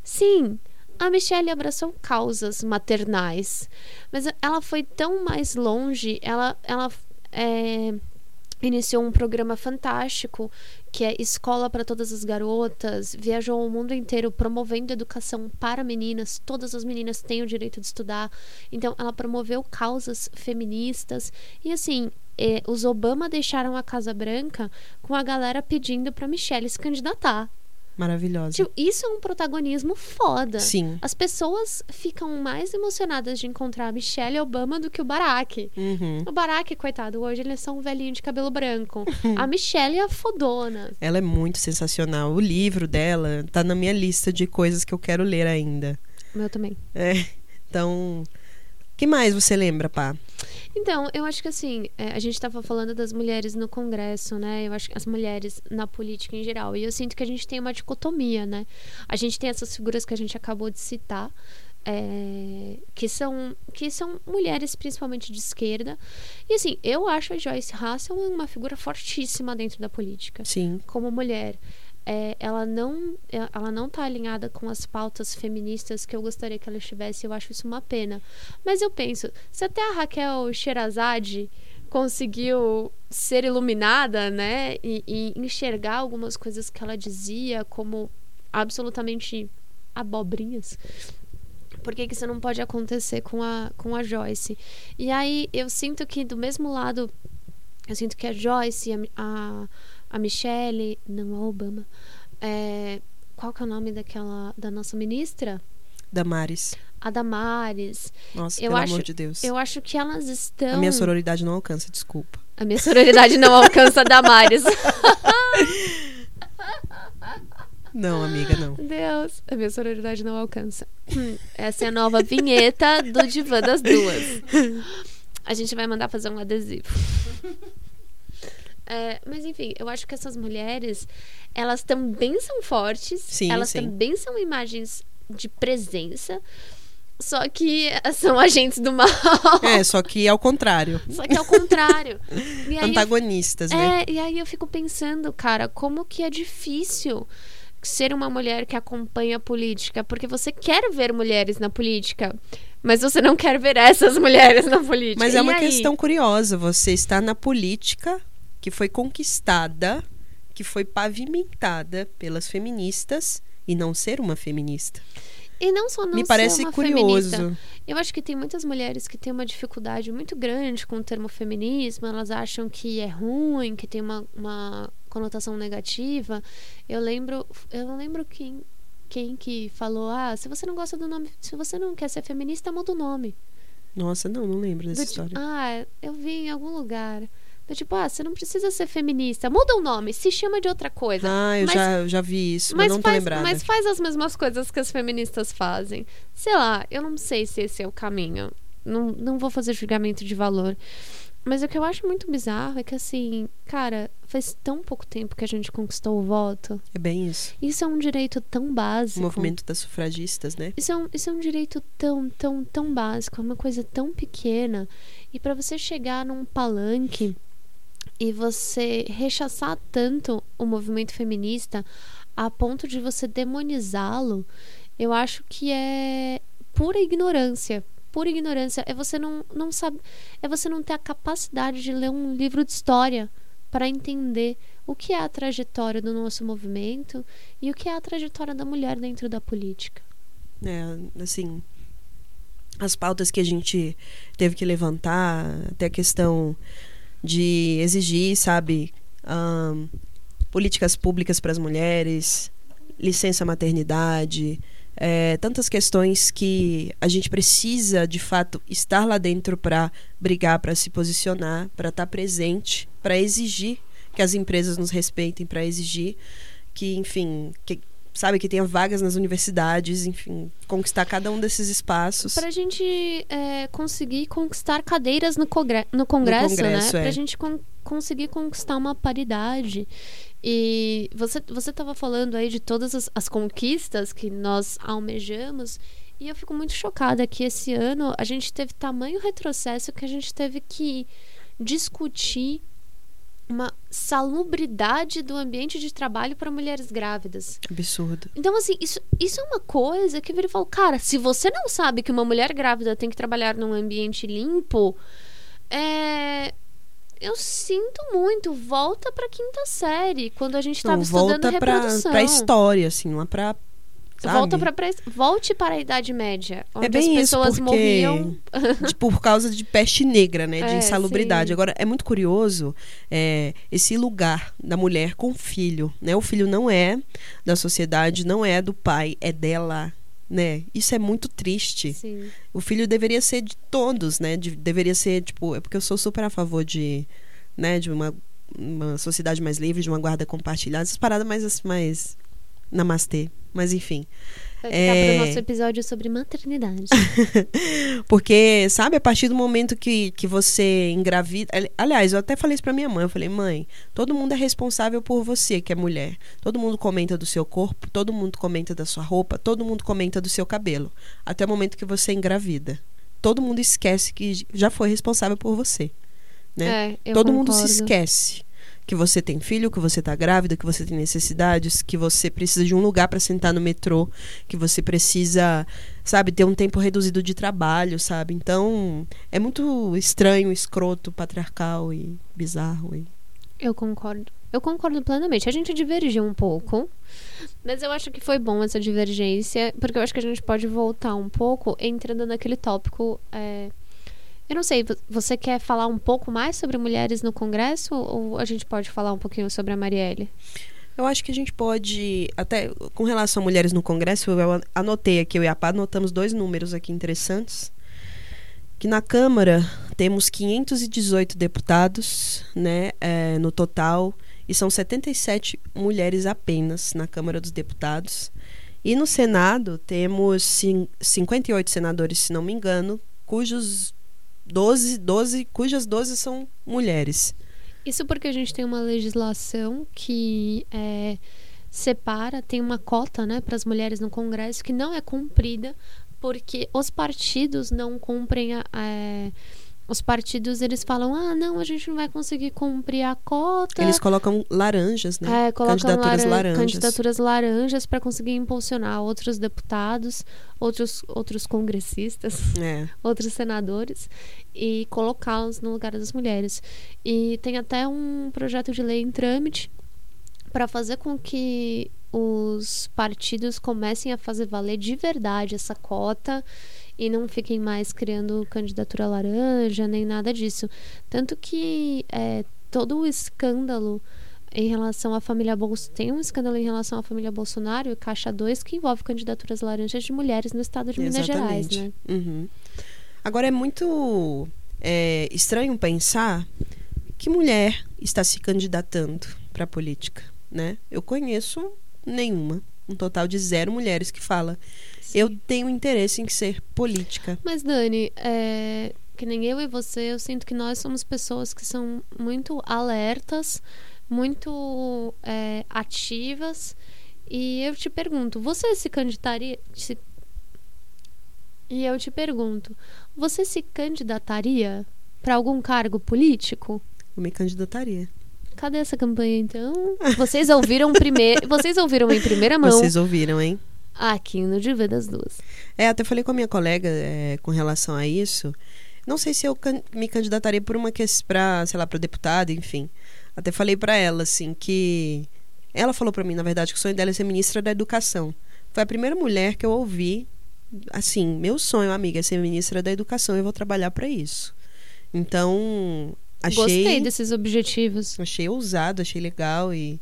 Speaker 1: Sim, a Michelle abraçou causas maternais, mas ela foi tão mais longe. Ela, ela é, iniciou um programa fantástico que é Escola para Todas as Garotas, viajou o mundo inteiro promovendo educação para meninas. Todas as meninas têm o direito de estudar. Então, ela promoveu causas feministas e assim. É, os Obama deixaram a Casa Branca com a galera pedindo para Michelle se candidatar.
Speaker 2: Maravilhosa.
Speaker 1: Tipo, isso é um protagonismo foda.
Speaker 2: Sim.
Speaker 1: As pessoas ficam mais emocionadas de encontrar a Michelle Obama do que o Barack.
Speaker 2: Uhum.
Speaker 1: O Barack, coitado, hoje ele é só um velhinho de cabelo branco. a Michelle é a fodona.
Speaker 2: Ela é muito sensacional. O livro dela tá na minha lista de coisas que eu quero ler ainda.
Speaker 1: O meu também.
Speaker 2: É. Então, que mais você lembra, pá?
Speaker 1: Então, eu acho que assim, é, a gente estava falando das mulheres no Congresso, né? Eu acho que as mulheres na política em geral. E eu sinto que a gente tem uma dicotomia, né? A gente tem essas figuras que a gente acabou de citar. É, que são que são mulheres principalmente de esquerda e assim eu acho a Joyce Russell uma figura fortíssima dentro da política
Speaker 2: sim
Speaker 1: como mulher é, ela não é, ela não está alinhada com as pautas feministas que eu gostaria que ela estivesse. Eu acho isso uma pena. Mas eu penso, se até a Raquel Sherazade conseguiu ser iluminada, né, e, e enxergar algumas coisas que ela dizia como absolutamente abobrinhas, por que, que isso não pode acontecer com a, com a Joyce? E aí eu sinto que do mesmo lado, eu sinto que a Joyce, a, a a Michelle, não a Obama. É, qual que é o nome daquela da nossa ministra?
Speaker 2: Damares.
Speaker 1: A Damares.
Speaker 2: Nossa,
Speaker 1: Eu
Speaker 2: pelo
Speaker 1: acho-
Speaker 2: amor de Deus.
Speaker 1: Eu acho que elas estão.
Speaker 2: A minha sororidade não alcança, desculpa.
Speaker 1: A minha sororidade não alcança a Damares.
Speaker 2: Não, amiga, não.
Speaker 1: Deus, a minha sororidade não alcança. Essa é a nova vinheta do Divã das Duas. A gente vai mandar fazer um adesivo. É, mas enfim, eu acho que essas mulheres, elas também são fortes,
Speaker 2: Sim,
Speaker 1: elas
Speaker 2: sim.
Speaker 1: também são imagens de presença, só que são agentes do mal.
Speaker 2: É, só que ao contrário.
Speaker 1: Só que é o contrário. E aí eu
Speaker 2: Antagonistas, né?
Speaker 1: é, e aí eu fico pensando, cara, como que é difícil ser uma mulher que acompanha a política, porque você quer ver mulheres na política, mas você não quer ver essas mulheres na política.
Speaker 2: Mas é
Speaker 1: E
Speaker 2: uma
Speaker 1: aí?
Speaker 2: questão curiosa. Você está na política que foi conquistada, que foi pavimentada pelas feministas e não ser uma feminista.
Speaker 1: E não só não
Speaker 2: Me
Speaker 1: ser
Speaker 2: parece
Speaker 1: uma
Speaker 2: curioso.
Speaker 1: feminista. Eu acho que tem muitas mulheres que têm uma dificuldade muito grande com o termo feminismo, elas acham que é ruim, que tem uma, uma conotação negativa. Eu lembro, eu não lembro quem, quem que falou, ah, se você não gosta do nome, se você não quer ser feminista, muda o nome.
Speaker 2: Nossa, não, não lembro dessa
Speaker 1: Do
Speaker 2: história.
Speaker 1: ah, eu vi em algum lugar. Do tipo, ah, você não precisa ser feminista, muda o nome, se chama de outra coisa.
Speaker 2: Ah, eu
Speaker 1: mas-
Speaker 2: já, eu já vi isso, mas,
Speaker 1: Mas
Speaker 2: não tô
Speaker 1: faz,
Speaker 2: lembrada.
Speaker 1: mas faz as mesmas coisas que as feministas fazem. Sei lá, eu não sei se esse é o caminho. Não, não vou fazer julgamento de valor. Mas o que eu acho muito bizarro é que, assim, cara, faz tão pouco tempo que a gente conquistou o voto.
Speaker 2: É bem isso.
Speaker 1: Isso é um direito tão
Speaker 2: O
Speaker 1: básico.
Speaker 2: movimento das sufragistas, né?
Speaker 1: Isso é, um, isso é um direito tão, tão, tão básico, é uma coisa tão pequena. E pra você chegar num palanque e você rechaçar tanto o movimento feminista a ponto de você demonizá-lo, eu acho que é pura ignorância. Pura ignorância. É você não, não sabe, é você não ter a capacidade de ler um livro de história para entender o que é a trajetória do nosso movimento e o que é a trajetória da mulher dentro da política.
Speaker 2: É, assim, as pautas que a gente teve que levantar, até a questão de exigir, sabe, ahn, políticas públicas para as mulheres, licença maternidade, é, tantas questões que a gente precisa, de fato, estar lá dentro para brigar, para se posicionar, para estar presente, para exigir que as empresas nos respeitem, para exigir que, enfim, que, sabe, que tenha vagas nas universidades, enfim, conquistar cada um desses espaços.
Speaker 1: Pra gente é, conseguir conquistar cadeiras no, congre no Congresso,
Speaker 2: Congresso,
Speaker 1: né?
Speaker 2: é.
Speaker 1: Pra gente con- conseguir conquistar uma paridade. E você, você tava falando aí de todas as, as conquistas que nós almejamos. E eu fico muito chocada que esse ano a gente teve tamanho retrocesso que a gente teve que discutir uma salubridade do ambiente de trabalho para mulheres grávidas.
Speaker 2: Absurdo.
Speaker 1: Então, assim, isso, isso é uma coisa que eu viro e falo, cara, se você não sabe que uma mulher grávida tem que trabalhar num ambiente limpo, é. Eu sinto muito. Volta pra quinta série, quando a gente
Speaker 2: Não,
Speaker 1: tava estudando
Speaker 2: volta pra,
Speaker 1: reprodução.
Speaker 2: pra história, assim, não é pra. Sabe?
Speaker 1: Volta pra, pra- Volte para a Idade Média, onde
Speaker 2: É bem
Speaker 1: as
Speaker 2: isso,
Speaker 1: pessoas
Speaker 2: porque
Speaker 1: morriam.
Speaker 2: de- por causa de peste negra, né? De
Speaker 1: É,
Speaker 2: insalubridade.
Speaker 1: sim.
Speaker 2: Agora, é muito curioso é, esse lugar da mulher com o filho, né? O filho não é da sociedade, não é do pai, é dela, né? Isso é muito triste.
Speaker 1: Sim.
Speaker 2: O filho deveria ser de todos, né? De- deveria ser, tipo, é porque eu sou super a favor de, né, de uma, uma sociedade mais livre, de uma guarda compartilhada, essas paradas mais, mais namastê. Mas enfim.
Speaker 1: Vai ficar
Speaker 2: É.
Speaker 1: pro nosso episódio sobre maternidade.
Speaker 2: Porque, sabe, a partir do momento que, que você engravida. ali- Aliás, eu até falei isso pra minha mãe. Eu falei, mãe, todo mundo é responsável por você, que é mulher. Todo mundo comenta do seu corpo, todo mundo comenta da sua roupa, todo mundo comenta do seu cabelo. Até o momento que você engravida. Todo mundo esquece que já foi responsável por você. Né?
Speaker 1: É,
Speaker 2: todo mundo se
Speaker 1: concordo.
Speaker 2: esquece que você tem filho, que você tá grávida, que você tem necessidades, que você precisa de um lugar para sentar no metrô, que você precisa, sabe, ter um tempo reduzido de trabalho, sabe? Então, é muito estranho, escroto, patriarcal e bizarro e
Speaker 1: Eu concordo. Eu concordo plenamente. A gente divergiu um pouco, mas eu acho que foi bom essa divergência, porque eu acho que a gente pode voltar um pouco entrando naquele tópico. é, Eu não sei, vo- você quer falar um pouco mais sobre mulheres no Congresso ou a gente pode falar um pouquinho sobre a Marielle?
Speaker 2: Eu acho que a gente pode, até com relação a mulheres no Congresso, eu anotei aqui, eu e a Pá anotamos dois números aqui interessantes. Que na Câmara temos 518 deputados, né, é, no total, e são 77 mulheres apenas na Câmara dos Deputados. E no Senado temos 58 senadores, se não me engano, cujos 12, 12, cujas 12 são mulheres.
Speaker 1: Isso porque a gente tem uma legislação que é, separa, tem uma cota né, para as mulheres no Congresso que não é cumprida porque os partidos não cumprem a. É, os partidos eles falam ah não a gente não vai conseguir cumprir a cota.
Speaker 2: Eles colocam laranjas né?
Speaker 1: É, colocam
Speaker 2: candidaturas
Speaker 1: laran
Speaker 2: laranjas.
Speaker 1: candidaturas laranjas para conseguir impulsionar outros deputados outros outros congressistas
Speaker 2: é.
Speaker 1: outros senadores e colocá-los no lugar das mulheres. E tem até um projeto de lei em trâmite para fazer com que os partidos comecem a fazer valer de verdade essa cota e não fiquem mais criando candidatura laranja nem nada disso. Tanto que é, todo o escândalo em relação à família Bolsonaro. Tem um escândalo em relação à família Bolsonaro e Caixa 2 que envolve candidaturas laranjas de mulheres no estado de Minas Gerais, né?
Speaker 2: Uhum. Agora é muito é, estranho pensar que mulher está se candidatando para a política, né? Eu conheço nenhuma, um total de zero mulheres que fala eu tenho interesse em ser política.
Speaker 1: Mas, Dani, é, que nem eu e você, eu sinto que nós somos pessoas que são muito alertas, muito é, ativas. E eu te pergunto, você se candidataria. Se... E eu te pergunto, você se candidataria para algum cargo político?
Speaker 2: Eu me candidataria.
Speaker 1: Cadê essa campanha então? Vocês ouviram primeiro, vocês ouviram em primeira mão.
Speaker 2: Vocês ouviram, hein?
Speaker 1: Aqui no Diva das Duas.
Speaker 2: É, até falei com a minha colega é, com relação a isso. Não sei se eu can me candidataria por uma questão para, sei lá, para deputada, enfim. Até falei para ela assim que ela falou para mim, na verdade, que o sonho dela é ser ministra da Educação. Foi a primeira mulher que eu ouvi assim, meu sonho, amiga, é ser ministra da Educação, eu vou trabalhar para isso. Então, achei
Speaker 1: Gostei desses objetivos.
Speaker 2: Achei ousado, achei legal e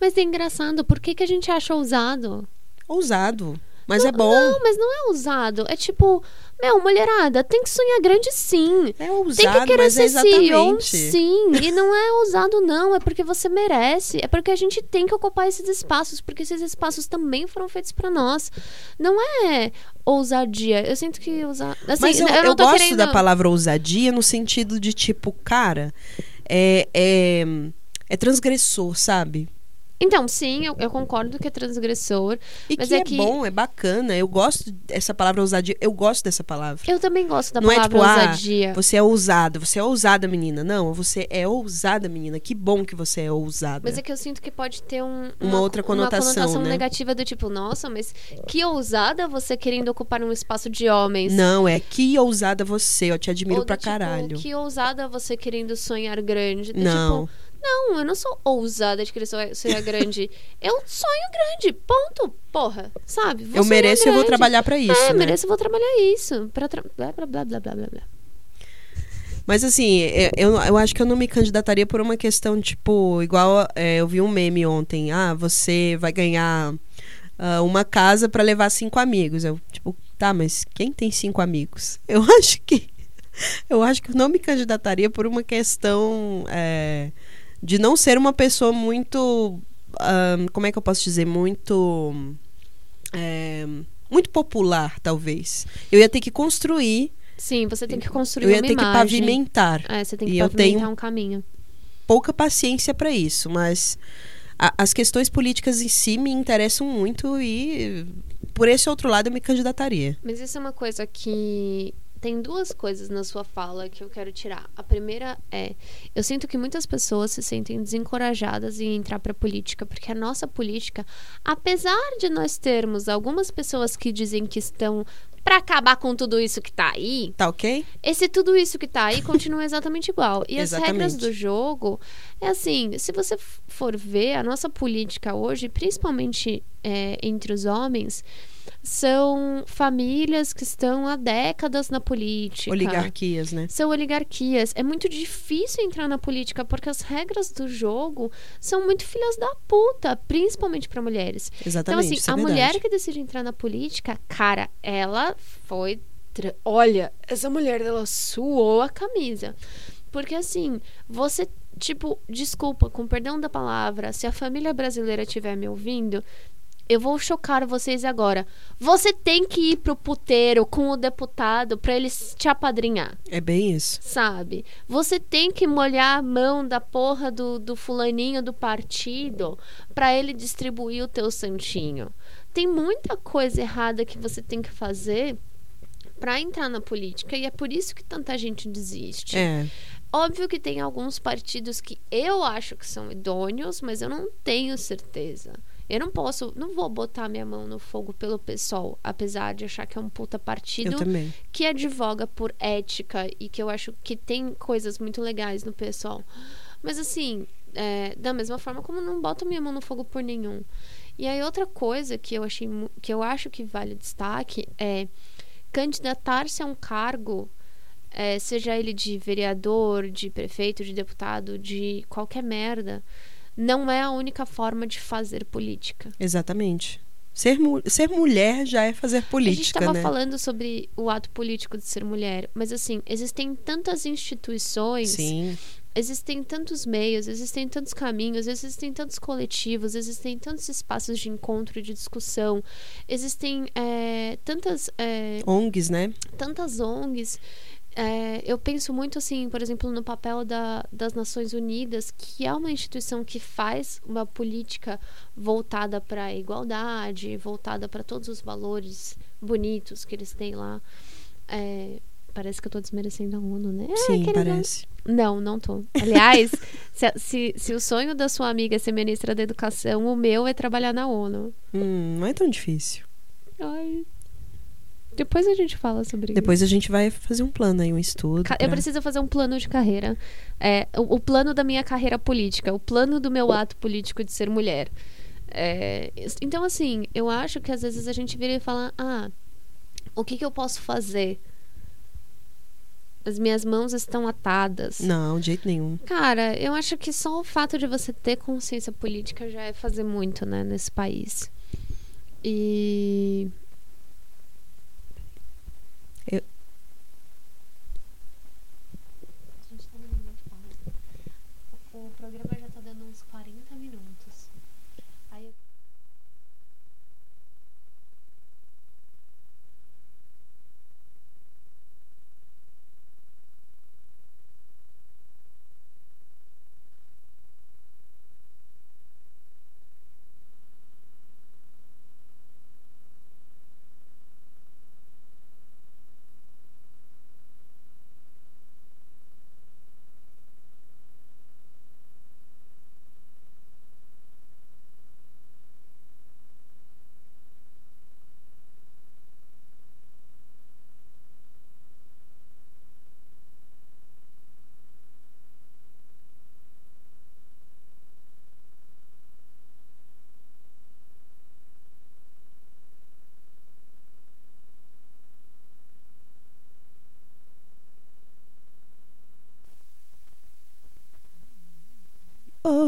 Speaker 1: Mas é engraçado, por que que a gente acha ousado?
Speaker 2: Ousado. Mas
Speaker 1: não,
Speaker 2: é bom.
Speaker 1: Não, mas não é ousado. É tipo, meu, mulherada, tem que sonhar grande sim.
Speaker 2: É ousado,
Speaker 1: tem que querer
Speaker 2: mas é
Speaker 1: ser CEO
Speaker 2: exatamente.
Speaker 1: sim. E não é ousado, não. É porque você merece. É porque a gente tem que ocupar esses espaços. Porque esses espaços também foram feitos para nós. Não é ousadia. Eu sinto que usar. Assim,
Speaker 2: Mas eu,
Speaker 1: eu,
Speaker 2: eu gosto
Speaker 1: querendo...
Speaker 2: da palavra ousadia no sentido de tipo, cara, é, é, é transgressor, sabe?
Speaker 1: Então, sim, eu, eu concordo que é transgressor.
Speaker 2: E
Speaker 1: mas
Speaker 2: que
Speaker 1: é
Speaker 2: é,
Speaker 1: que-
Speaker 2: bom, é bacana. Eu gosto dessa palavra ousadia. Eu gosto dessa palavra.
Speaker 1: Eu também gosto da
Speaker 2: Não é
Speaker 1: palavra
Speaker 2: tipo, ah,
Speaker 1: ousadia.
Speaker 2: você é ousada, você é ousada, menina. Não, você é ousada, menina. Que bom que você é ousada.
Speaker 1: Mas é que eu sinto que pode ter um,
Speaker 2: Uma outra conotação,
Speaker 1: uma conotação
Speaker 2: né?
Speaker 1: negativa do tipo, nossa, mas que ousada você querendo ocupar um espaço de homens.
Speaker 2: Não, é que ousada você. Eu te admiro
Speaker 1: Ou
Speaker 2: pra
Speaker 1: tipo,
Speaker 2: caralho.
Speaker 1: Que ousada você querendo sonhar grande. Do
Speaker 2: Não.
Speaker 1: Tipo, não, eu não sou ousada de querer sonhar grande. eu sonho grande, ponto. Porra, sabe? Vou
Speaker 2: eu mereço e eu vou trabalhar pra isso.
Speaker 1: É,
Speaker 2: né?
Speaker 1: mereço e vou trabalhar isso. Pra tra... blá, blá, blá, blá, blá, blá, blá.
Speaker 2: Mas assim, é, eu, eu acho que eu não me candidataria por uma questão, tipo, igual é, eu vi um meme ontem. Ah, você vai ganhar ah, uma casa pra levar cinco amigos. Eu, tipo, tá, mas quem tem cinco amigos? Eu acho que. Eu acho que eu não me candidataria por uma questão é, de não ser uma pessoa muito. ah, como é que eu posso dizer? Muito. é, muito popular, talvez. Eu ia ter que construir,
Speaker 1: Sim, você tem que construir
Speaker 2: eu ia ter que
Speaker 1: imagem.
Speaker 2: pavimentar
Speaker 1: É, você tem
Speaker 2: E
Speaker 1: que
Speaker 2: eu
Speaker 1: pavimentar
Speaker 2: tenho-
Speaker 1: um caminho.
Speaker 2: pouca paciência para isso, mas a- as questões políticas em si me interessam muito e por esse outro lado eu me candidataria.
Speaker 1: Mas isso é uma coisa que tem duas coisas na sua fala que eu quero tirar. A primeira é, eu sinto que muitas pessoas se sentem desencorajadas em entrar para política, porque a nossa política, apesar de nós termos algumas pessoas que dizem que estão para acabar com tudo isso que tá aí,
Speaker 2: Tá ok?
Speaker 1: esse tudo isso que tá aí continua exatamente igual. E as regras
Speaker 2: Exatamente.
Speaker 1: do jogo é assim, se você for ver a nossa política hoje, principalmente é, entre os homens, são famílias que estão há décadas na política.
Speaker 2: Oligarquias, né?
Speaker 1: São oligarquias. É muito difícil entrar na política porque as regras do jogo são muito filhas da puta, principalmente para mulheres.
Speaker 2: Exatamente.
Speaker 1: Então, assim,
Speaker 2: é
Speaker 1: a mulher que decide entrar na política, cara, ela foi. tra- Olha, essa mulher, ela suou a camisa. Porque, assim, você. Tipo, desculpa, com perdão da palavra, se a família brasileira estiver me ouvindo, eu vou chocar vocês agora. Você tem que ir pro puteiro com o deputado pra ele te apadrinhar
Speaker 2: É bem isso.
Speaker 1: sabe? Você tem que molhar a mão da porra do, do fulaninho do partido pra ele distribuir o teu santinho. Tem muita coisa errada que você tem que fazer pra entrar na política e é por isso que tanta gente desiste.
Speaker 2: É.
Speaker 1: Óbvio que tem alguns partidos que eu acho que são idôneos, mas eu não tenho certeza. Eu não posso, não vou botar minha mão no fogo pelo pessoal, apesar de achar que é um puta partido que advoga por ética e que eu acho que tem coisas muito legais no pessoal. Mas assim, é, da mesma forma como não boto minha mão no fogo por nenhum. E aí outra coisa que eu achei que eu acho que vale destaque é candidatar-se a um cargo, é, seja ele de vereador, de prefeito, de deputado, de qualquer merda, não é a única forma de fazer política.
Speaker 2: Exatamente. Ser, mu- ser mulher já é fazer
Speaker 1: a gente
Speaker 2: política,
Speaker 1: estava
Speaker 2: né?
Speaker 1: falando sobre o ato político de ser mulher, mas assim, existem tantas instituições,
Speaker 2: Sim.
Speaker 1: existem tantos meios, existem tantos caminhos, existem tantos coletivos, existem tantos espaços de encontro e de discussão, existem é, tantas, é,
Speaker 2: ONGs, né?
Speaker 1: tantas ONGs. É, eu penso muito assim, por exemplo, no papel da, das Nações Unidas, que é uma instituição que faz uma política voltada para a igualdade, voltada para todos os valores bonitos que eles têm lá. É, parece que eu tô desmerecendo a ONU, né?
Speaker 2: Sim,
Speaker 1: querida,
Speaker 2: parece.
Speaker 1: Não, não tô. Aliás, se, se, se o sonho da sua amiga é ser ministra da educação, o meu é trabalhar na ONU.
Speaker 2: Hum, não é tão difícil.
Speaker 1: Ai. Depois a gente fala sobre isso.
Speaker 2: Depois a gente vai fazer um plano aí, um estudo.
Speaker 1: Ca- Eu
Speaker 2: pra-
Speaker 1: preciso fazer um plano de carreira. É, o, o plano da minha carreira política, o plano do meu ato político de ser mulher. É, então, assim, eu acho que às vezes a gente vira e fala: ah, o que, que eu posso fazer? As minhas mãos estão atadas.
Speaker 2: Não, de jeito nenhum.
Speaker 1: Cara, eu acho que só o fato de você ter consciência política já é fazer muito, né, nesse país. E.
Speaker 2: Eu-
Speaker 1: A gente tá no momento de pausa. O programa já tá dando uns 40 minutos. Aí eu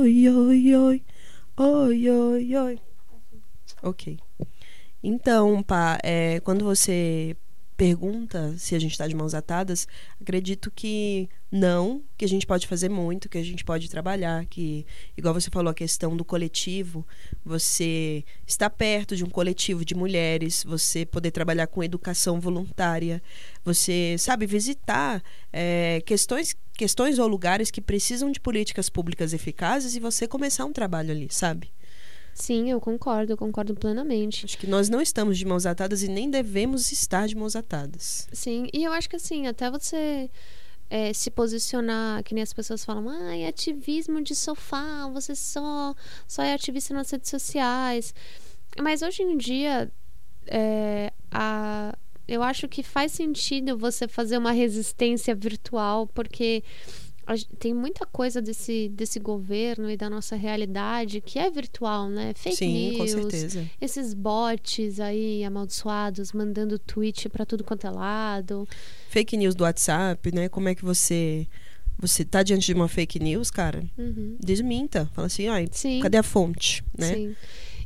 Speaker 2: Oi, oi, oi. Oi, oi, oi. Ok. Então, pá, é, quando você pergunta se a gente está de mãos atadas, acredito que não, que a gente pode fazer muito, que a gente pode trabalhar, que, igual você falou, a questão do coletivo, você está perto de um coletivo de mulheres, você poder trabalhar com educação voluntária, você, sabe, visitar é, questões, questões ou lugares que precisam de políticas públicas eficazes e você começar um trabalho ali, sabe?
Speaker 1: Sim, eu concordo, eu concordo plenamente.
Speaker 2: Acho que nós não estamos de mãos atadas e nem devemos estar de mãos atadas.
Speaker 1: Sim, e eu acho que assim, até você é, se posicionar, que nem as pessoas falam, ah, é ativismo de sofá, você só, só é ativista nas redes sociais. Mas hoje em dia, é, a, eu acho que faz sentido você fazer uma resistência virtual, porque tem muita coisa desse, desse governo e da nossa realidade que é virtual, né? Fake
Speaker 2: Sim,
Speaker 1: news,
Speaker 2: com certeza.
Speaker 1: esses bots aí amaldiçoados mandando tweet para tudo quanto é lado.
Speaker 2: Fake news do WhatsApp, né? Como é que você você tá diante de uma fake news, cara?
Speaker 1: Uhum.
Speaker 2: Desminta, fala assim, ai,
Speaker 1: Sim.
Speaker 2: cadê a fonte, né?
Speaker 1: Sim.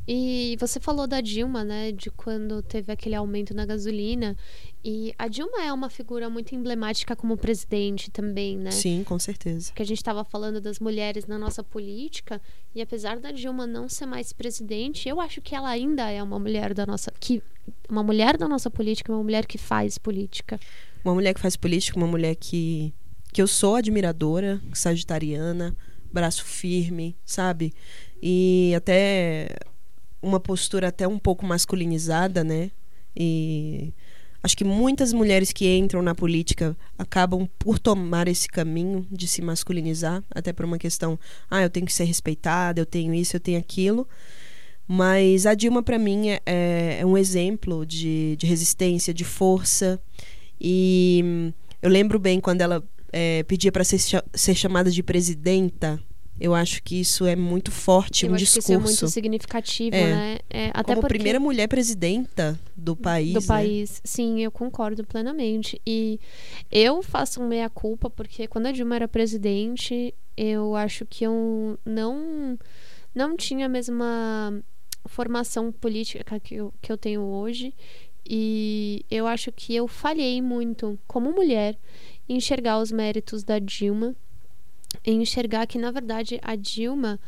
Speaker 1: E você falou da Dilma, né? De quando teve aquele aumento na gasolina. E a Dilma é uma figura muito emblemática como presidente também, né?
Speaker 2: Sim, com certeza.
Speaker 1: Que a gente estava falando das mulheres na nossa política. E apesar da Dilma não ser mais presidente, eu acho que ela ainda é uma mulher da nossa. Que, uma mulher da nossa política, uma mulher que faz política.
Speaker 2: Uma mulher que faz política, uma mulher que, que eu sou admiradora, sagitariana, braço firme, sabe? E até uma postura até um pouco masculinizada, né? E acho que muitas mulheres que entram na política acabam por tomar esse caminho de se masculinizar, até por uma questão, ah, eu tenho que ser respeitada, eu tenho isso, eu tenho aquilo. Mas a Dilma, para mim, é, é, um exemplo de, de resistência, de força. E eu lembro bem quando ela é, pedia para ser, ser chamada de presidenta eu acho que isso é muito forte,
Speaker 1: eu
Speaker 2: um discurso.
Speaker 1: Que isso é muito significativo,
Speaker 2: é.
Speaker 1: né? É, até
Speaker 2: Como
Speaker 1: porque...
Speaker 2: primeira mulher presidenta do país.
Speaker 1: Do
Speaker 2: né?
Speaker 1: país, sim, eu concordo plenamente. E eu faço um meia-culpa, porque quando a Dilma era presidente, eu acho que eu não, não tinha a mesma formação política que eu, que eu tenho hoje. E eu acho que eu falhei muito, como mulher, em enxergar os méritos da Dilma em enxergar que, na verdade, a Dilma,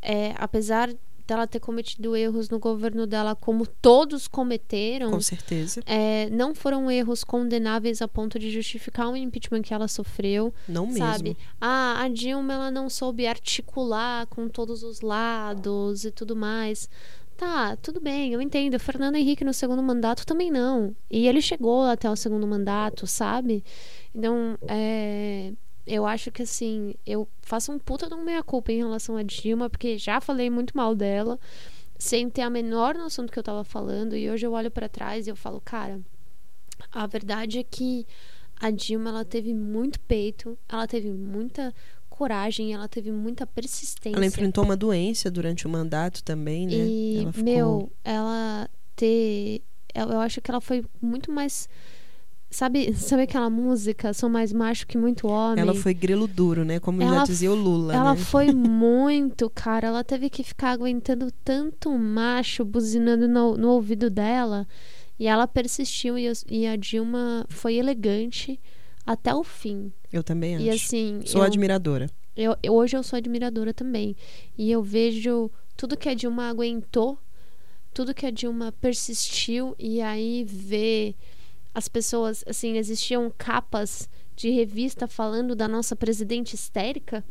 Speaker 1: é, apesar dela ter cometido erros no governo dela, como todos cometeram.
Speaker 2: Com certeza.
Speaker 1: É, não foram erros condenáveis a ponto de justificar o impeachment que ela sofreu.
Speaker 2: Não
Speaker 1: sabe?
Speaker 2: mesmo.
Speaker 1: Ah, a Dilma ela não soube articular com todos os lados e tudo mais. Tá, tudo bem, eu entendo. Fernando Henrique no segundo mandato também não. E ele chegou até o segundo mandato, sabe? Então, é, eu acho que assim, eu faço um puta de meia-culpa em relação a Dilma, porque já falei muito mal dela, sem ter a menor noção do que eu tava falando, e hoje eu olho para trás e eu falo, cara, a verdade é que a Dilma ela teve muito peito, ela teve muita coragem, ela teve muita persistência.
Speaker 2: Ela enfrentou uma doença durante o mandato também, né?
Speaker 1: E,
Speaker 2: ela ficou...
Speaker 1: meu, ela ter. Eu, eu acho que ela foi muito mais Sabe, sabe aquela música? Sou mais macho que muito homem.
Speaker 2: Ela foi grelo duro, né? Como
Speaker 1: ela
Speaker 2: já dizia o Lula.
Speaker 1: Ela
Speaker 2: né?
Speaker 1: foi muito, cara. Ela teve que ficar aguentando tanto macho buzinando no, no ouvido dela. E ela persistiu e, e, a Dilma foi elegante até o fim.
Speaker 2: Eu também acho.
Speaker 1: E assim.
Speaker 2: Sou
Speaker 1: eu,
Speaker 2: admiradora.
Speaker 1: Eu, eu, hoje eu sou admiradora também. E eu vejo tudo que a Dilma aguentou, tudo que a Dilma persistiu, e aí ver as pessoas, assim, existiam capas de revista falando da nossa presidente histérica.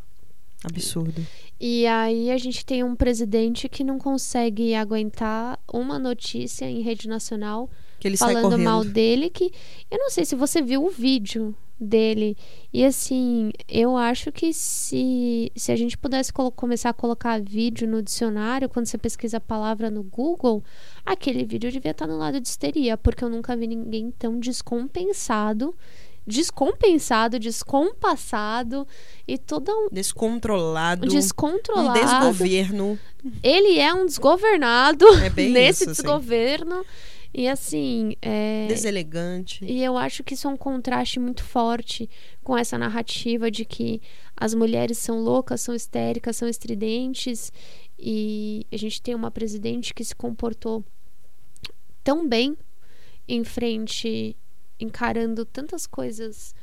Speaker 2: Absurdo.
Speaker 1: E aí a gente tem um presidente que não consegue aguentar uma notícia em rede nacional falando mal dele que eu não sei se você viu o vídeo dele. E assim, eu acho que se, se a gente pudesse começar a colocar vídeo no dicionário, quando você pesquisa a palavra no Google, aquele vídeo devia estar no lado de histeria, porque eu nunca vi ninguém tão descompensado descompensado, descompassado e todo um
Speaker 2: descontrolado,
Speaker 1: descontrolado,
Speaker 2: um desgoverno.
Speaker 1: Ele é um desgovernado
Speaker 2: é
Speaker 1: nesse
Speaker 2: isso,
Speaker 1: desgoverno. Assim. E assim. É...
Speaker 2: Deselegante.
Speaker 1: E eu acho que isso é um contraste muito forte com essa narrativa de que as mulheres são loucas, são histéricas, são estridentes. E a gente tem uma presidente que se comportou tão bem em frente, encarando tantas coisas,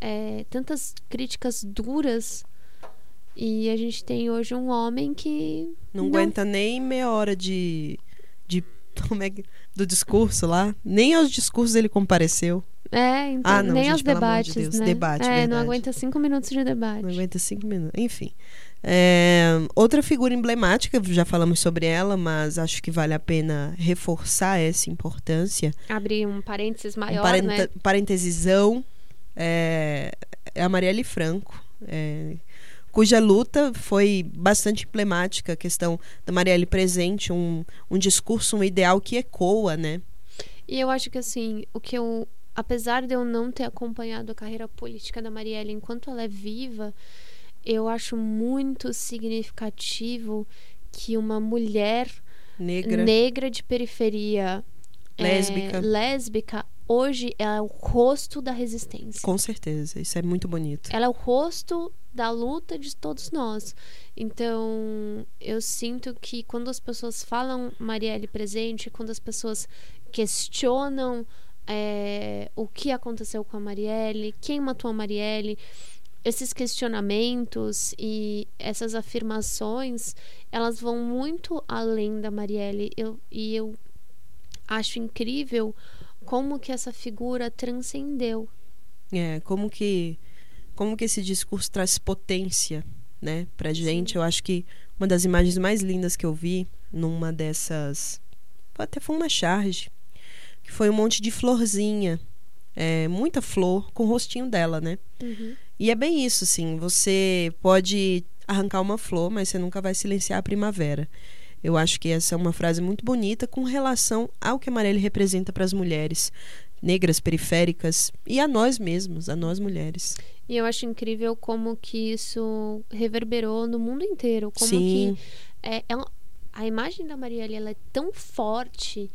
Speaker 1: é, tantas críticas duras. E a gente tem hoje um homem que.
Speaker 2: Não, não... aguenta nem meia hora de, de como é que, do discurso lá. Nem aos discursos ele compareceu.
Speaker 1: É, então,
Speaker 2: ah, não,
Speaker 1: nem
Speaker 2: gente,
Speaker 1: aos debates,
Speaker 2: de Deus,
Speaker 1: né?
Speaker 2: Debate,
Speaker 1: é,
Speaker 2: verdade.
Speaker 1: não aguenta cinco minutos de debate.
Speaker 2: Não aguenta cinco minutos. Enfim. É, outra figura emblemática, já falamos sobre ela, mas acho que vale a pena reforçar essa importância.
Speaker 1: Abrir um parênteses maior,
Speaker 2: um parenta,
Speaker 1: né?
Speaker 2: Parentesizão. É, é a Marielle Franco. É, cuja luta foi bastante emblemática, a questão da Marielle presente, um, um discurso, um ideal que ecoa, né?
Speaker 1: E eu acho que, assim, o que eu apesar de eu não ter acompanhado a carreira política da Marielle enquanto ela é viva, eu acho muito significativo que uma mulher
Speaker 2: Negra.
Speaker 1: negra de periferia
Speaker 2: Lésbica.
Speaker 1: é, lésbica hoje é o rosto da resistência.
Speaker 2: Com certeza. Isso é muito bonito.
Speaker 1: Ela é o rosto da luta de todos nós. Então, eu sinto que quando as pessoas falam Marielle presente, quando as pessoas questionam é, o que aconteceu com a Marielle, quem matou a Marielle, esses questionamentos e essas afirmações, elas vão muito além da Marielle. Eu, e eu acho incrível como que essa figura transcendeu.
Speaker 2: É, como que como que esse discurso traz potência, né, pra gente. Eu acho que uma das imagens mais lindas que eu vi numa dessas até foi uma charge, que foi um monte de florzinha, é, muita flor com o rostinho dela, né? E é bem isso, assim, você pode arrancar uma flor, mas você nunca vai silenciar a primavera. Eu acho que essa é uma frase muito bonita com relação ao que a Marielle representa para as mulheres negras, periféricas e a nós mesmos, a nós mulheres.
Speaker 1: E eu acho incrível como que isso reverberou no mundo inteiro. Como
Speaker 2: Sim.
Speaker 1: que é, ela- a imagem da Marielle ela é tão forte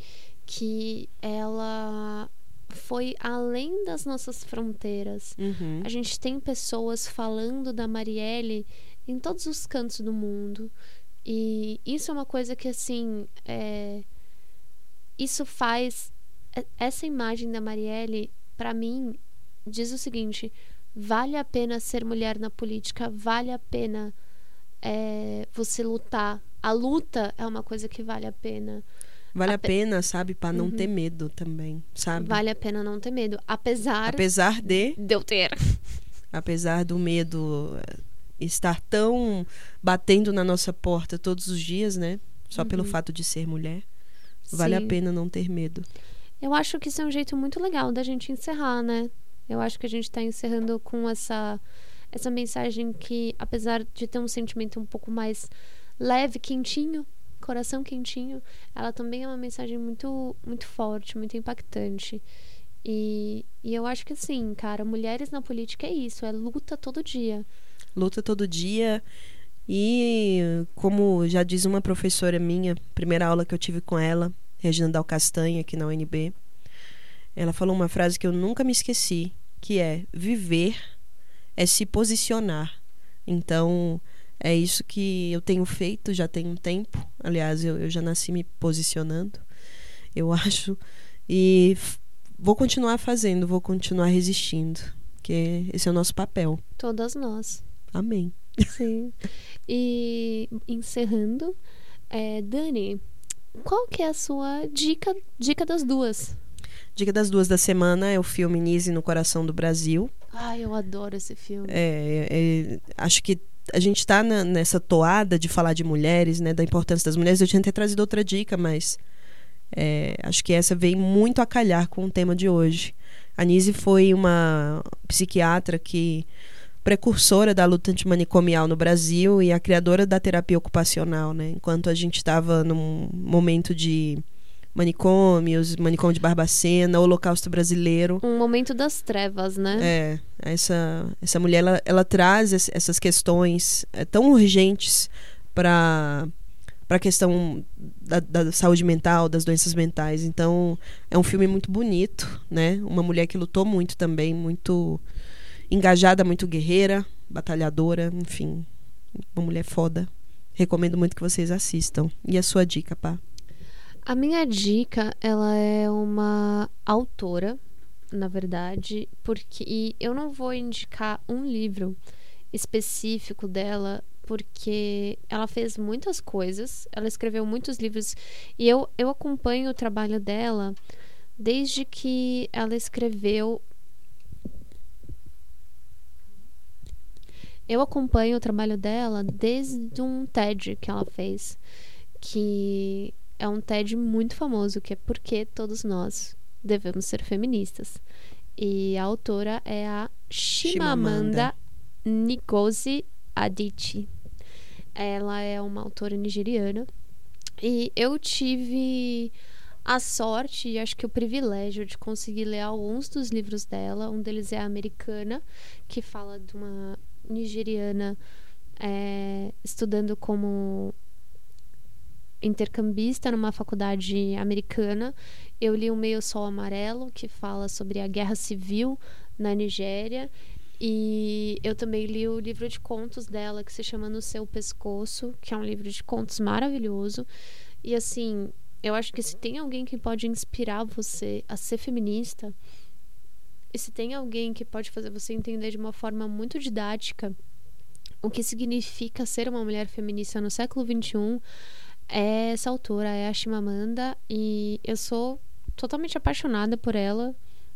Speaker 1: que ela foi além das nossas fronteiras.
Speaker 2: Uhum.
Speaker 1: A gente tem pessoas falando da Marielle em todos os cantos do mundo. E isso é uma coisa que, assim, é, isso faz. Essa imagem da Marielle, pra mim, diz o seguinte: vale a pena ser mulher na política, vale a pena é, você lutar. A luta é uma coisa que vale a pena.
Speaker 2: Vale a pena, sabe, para não
Speaker 1: Uhum.
Speaker 2: ter medo também, sabe?
Speaker 1: Vale a pena não ter medo. Apesar
Speaker 2: Apesar de,
Speaker 1: de eu ter.
Speaker 2: apesar do medo estar tão batendo na nossa porta todos os dias, né? Só pelo
Speaker 1: Uhum.
Speaker 2: fato de ser mulher, vale a
Speaker 1: Sim.
Speaker 2: pena não ter medo.
Speaker 1: Eu acho que isso é um jeito muito legal da gente encerrar, né? Eu acho que a gente tá encerrando com essa essa mensagem que, apesar de ter um sentimento um pouco mais leve, quentinho, coração quentinho, ela também é uma mensagem muito muito forte, muito impactante. E, e eu acho que assim, cara, mulheres na política é isso, é luta todo dia.
Speaker 2: Luta todo dia. E como já diz uma professora minha, primeira aula que eu tive com ela, Regina Dal Castanha, aqui na UNB, ela falou uma frase que eu nunca me esqueci, que é viver é se posicionar. Então, é isso que eu tenho feito já tem um tempo. Aliás, eu, eu já nasci me posicionando, eu acho. E vou continuar fazendo, vou continuar resistindo, porque esse é o nosso papel.
Speaker 1: Todas nós.
Speaker 2: Amém.
Speaker 1: Sim. E encerrando, é, Dani, qual que é a sua dica, dica das duas?
Speaker 2: Dica das duas da semana é o filme Nise no Coração do Brasil.
Speaker 1: Ai, eu adoro esse filme.
Speaker 2: É, é, acho que a gente está nessa toada de falar de mulheres, né, da importância das mulheres. Eu tinha até trazido outra dica, mas é, acho que essa vem muito a calhar com o tema de hoje. A Nise foi uma psiquiatra que precursora da luta antimanicomial no Brasil e a criadora da terapia ocupacional, né? Enquanto a gente estava num momento de manicômios, manicômio de Barbacena, Holocausto brasileiro,
Speaker 1: Um momento das trevas, né?
Speaker 2: é, essa, essa mulher ela, ela traz es- essas questões é, tão urgentes para para a questão da, da saúde mental, das doenças mentais. Então, é um filme muito bonito, né? Uma mulher que lutou muito também, muito engajada, muito guerreira, batalhadora, enfim, uma mulher foda. Recomendo muito que vocês assistam. E a sua dica, pá?
Speaker 1: A minha dica, ela é uma autora, na verdade, porque eu não vou indicar um livro específico dela, porque ela fez muitas coisas, ela escreveu muitos livros e eu, eu acompanho o trabalho dela desde que ela escreveu. Eu acompanho o trabalho dela desde um TED que ela fez, que é um TED muito famoso, que é Porque Todos Nós Devemos Ser Feministas. E a autora é a Chimamanda Ngozi Adichie. Ela é uma autora nigeriana. E eu tive a sorte e acho que o privilégio de conseguir ler alguns dos livros dela. Um deles é a Americana, que fala de uma nigeriana é, estudando como intercambista numa faculdade americana. Eu li o Meio Sol Amarelo, que fala sobre a guerra civil na Nigéria. E eu também li o livro de contos dela, que se chama No Seu Pescoço, que é um livro de contos maravilhoso. E assim, eu acho que se tem alguém que pode inspirar você a ser feminista, e se tem alguém que pode fazer você entender de uma forma muito didática o que significa ser uma mulher feminista no século XXI, é essa autora, é a Chimamanda, e eu sou totalmente apaixonada por ela.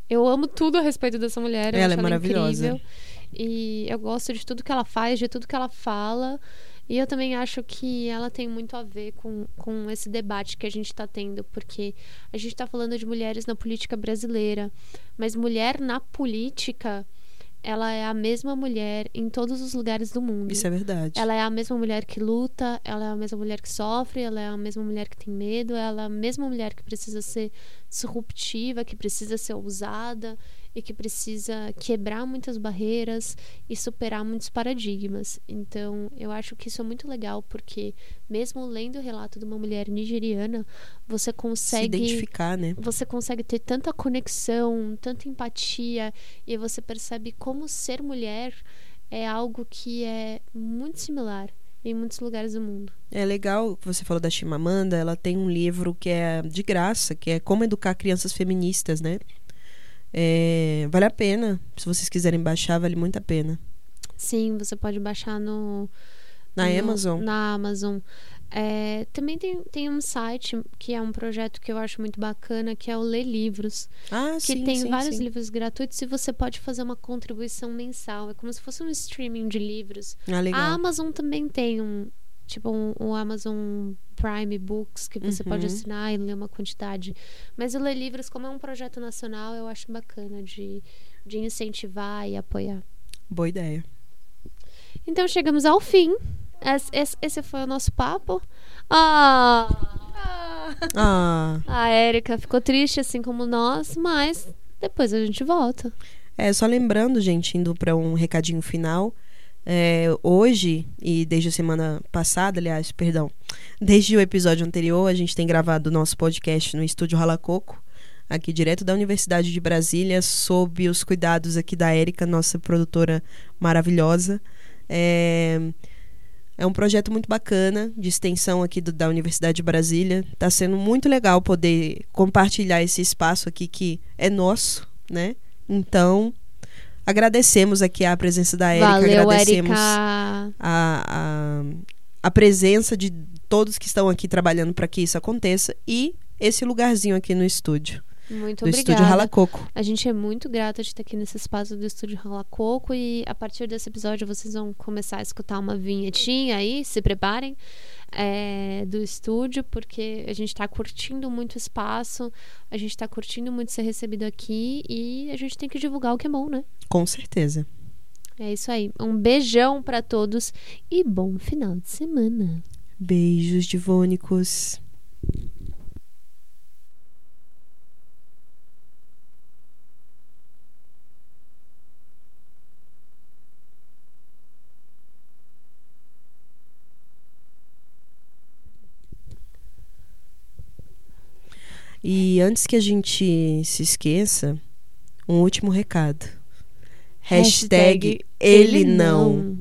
Speaker 1: Eu amo tudo a respeito dessa mulher.
Speaker 2: Ela é
Speaker 1: ela
Speaker 2: maravilhosa.
Speaker 1: Incrível, e eu gosto de tudo que ela faz, de tudo que ela fala. E eu também acho que ela tem muito a ver com, com esse debate que a gente está tendo, porque a gente está falando de mulheres na política brasileira, mas mulher na política ela é a mesma mulher em todos os lugares do mundo.
Speaker 2: Isso é verdade.
Speaker 1: Ela é a mesma mulher que luta, ela é a mesma mulher que sofre, ela é a mesma mulher que tem medo, ela é a mesma mulher que precisa ser disruptiva, que precisa ser ousada e que precisa quebrar muitas barreiras e superar muitos paradigmas. Então, eu acho que isso é muito legal porque mesmo lendo o relato de uma mulher nigeriana, você consegue
Speaker 2: Se identificar, né?
Speaker 1: Você consegue ter tanta conexão, tanta empatia e você percebe como ser mulher é algo que é muito similar em muitos lugares do mundo.
Speaker 2: É legal, você falou da Chimamanda, ela tem um livro que é de graça, que é Como Educar Crianças Feministas, né? É, vale a pena. Se vocês quiserem baixar, vale muito a pena.
Speaker 1: Sim, você pode baixar no.
Speaker 2: Na
Speaker 1: no,
Speaker 2: Amazon.
Speaker 1: Na Amazon. É, também tem, tem um site que é um projeto que eu acho muito bacana, que é o Ler Livros.
Speaker 2: Ah,
Speaker 1: que
Speaker 2: sim,
Speaker 1: tem
Speaker 2: sim,
Speaker 1: vários
Speaker 2: sim.
Speaker 1: livros gratuitos e você pode fazer uma contribuição mensal. É como se fosse um streaming de livros.
Speaker 2: Ah, legal.
Speaker 1: A Amazon também tem um. Tipo, um, um Amazon Prime Books que você
Speaker 2: Uhum.
Speaker 1: pode assinar e ler uma quantidade. Mas o Ler Livros, como é um projeto nacional, eu acho bacana de, de incentivar e apoiar.
Speaker 2: Boa ideia.
Speaker 1: Então chegamos ao fim. Esse, esse- esse foi o nosso papo. Ah!
Speaker 2: Ah,
Speaker 1: A Érica ficou triste, assim como nós, mas depois a gente volta.
Speaker 2: é só lembrando, gente, indo para um recadinho final. É, hoje e desde a semana passada, aliás, perdão, desde o episódio anterior, a gente tem gravado o nosso podcast no estúdio Ralacoco, aqui direto da Universidade de Brasília, sob os cuidados aqui da Érica, nossa produtora maravilhosa. É, é um projeto muito bacana de extensão aqui do- da Universidade de Brasília. Está sendo muito legal poder compartilhar esse espaço aqui que é nosso, né? Então, agradecemos aqui a presença da Érica,
Speaker 1: Valeu,
Speaker 2: agradecemos
Speaker 1: Érica.
Speaker 2: a, a, a presença de todos que estão aqui trabalhando para que isso aconteça e esse lugarzinho aqui no estúdio,
Speaker 1: Muito
Speaker 2: do
Speaker 1: obrigada.
Speaker 2: estúdio Ralacoco.
Speaker 1: A gente é muito grata de estar aqui nesse espaço do Estúdio Rala Coco e a partir desse episódio vocês vão começar a escutar uma vinhetinha aí, se preparem, é, do estúdio, porque a gente está curtindo muito espaço, a gente está curtindo muito ser recebido aqui e a gente tem que divulgar o que é bom, né?
Speaker 2: Com certeza.
Speaker 1: É isso aí. Um beijão para todos e bom final de semana.
Speaker 2: Beijos divônicos. E antes que a gente se esqueça, um último recado. Hashtag, ele não.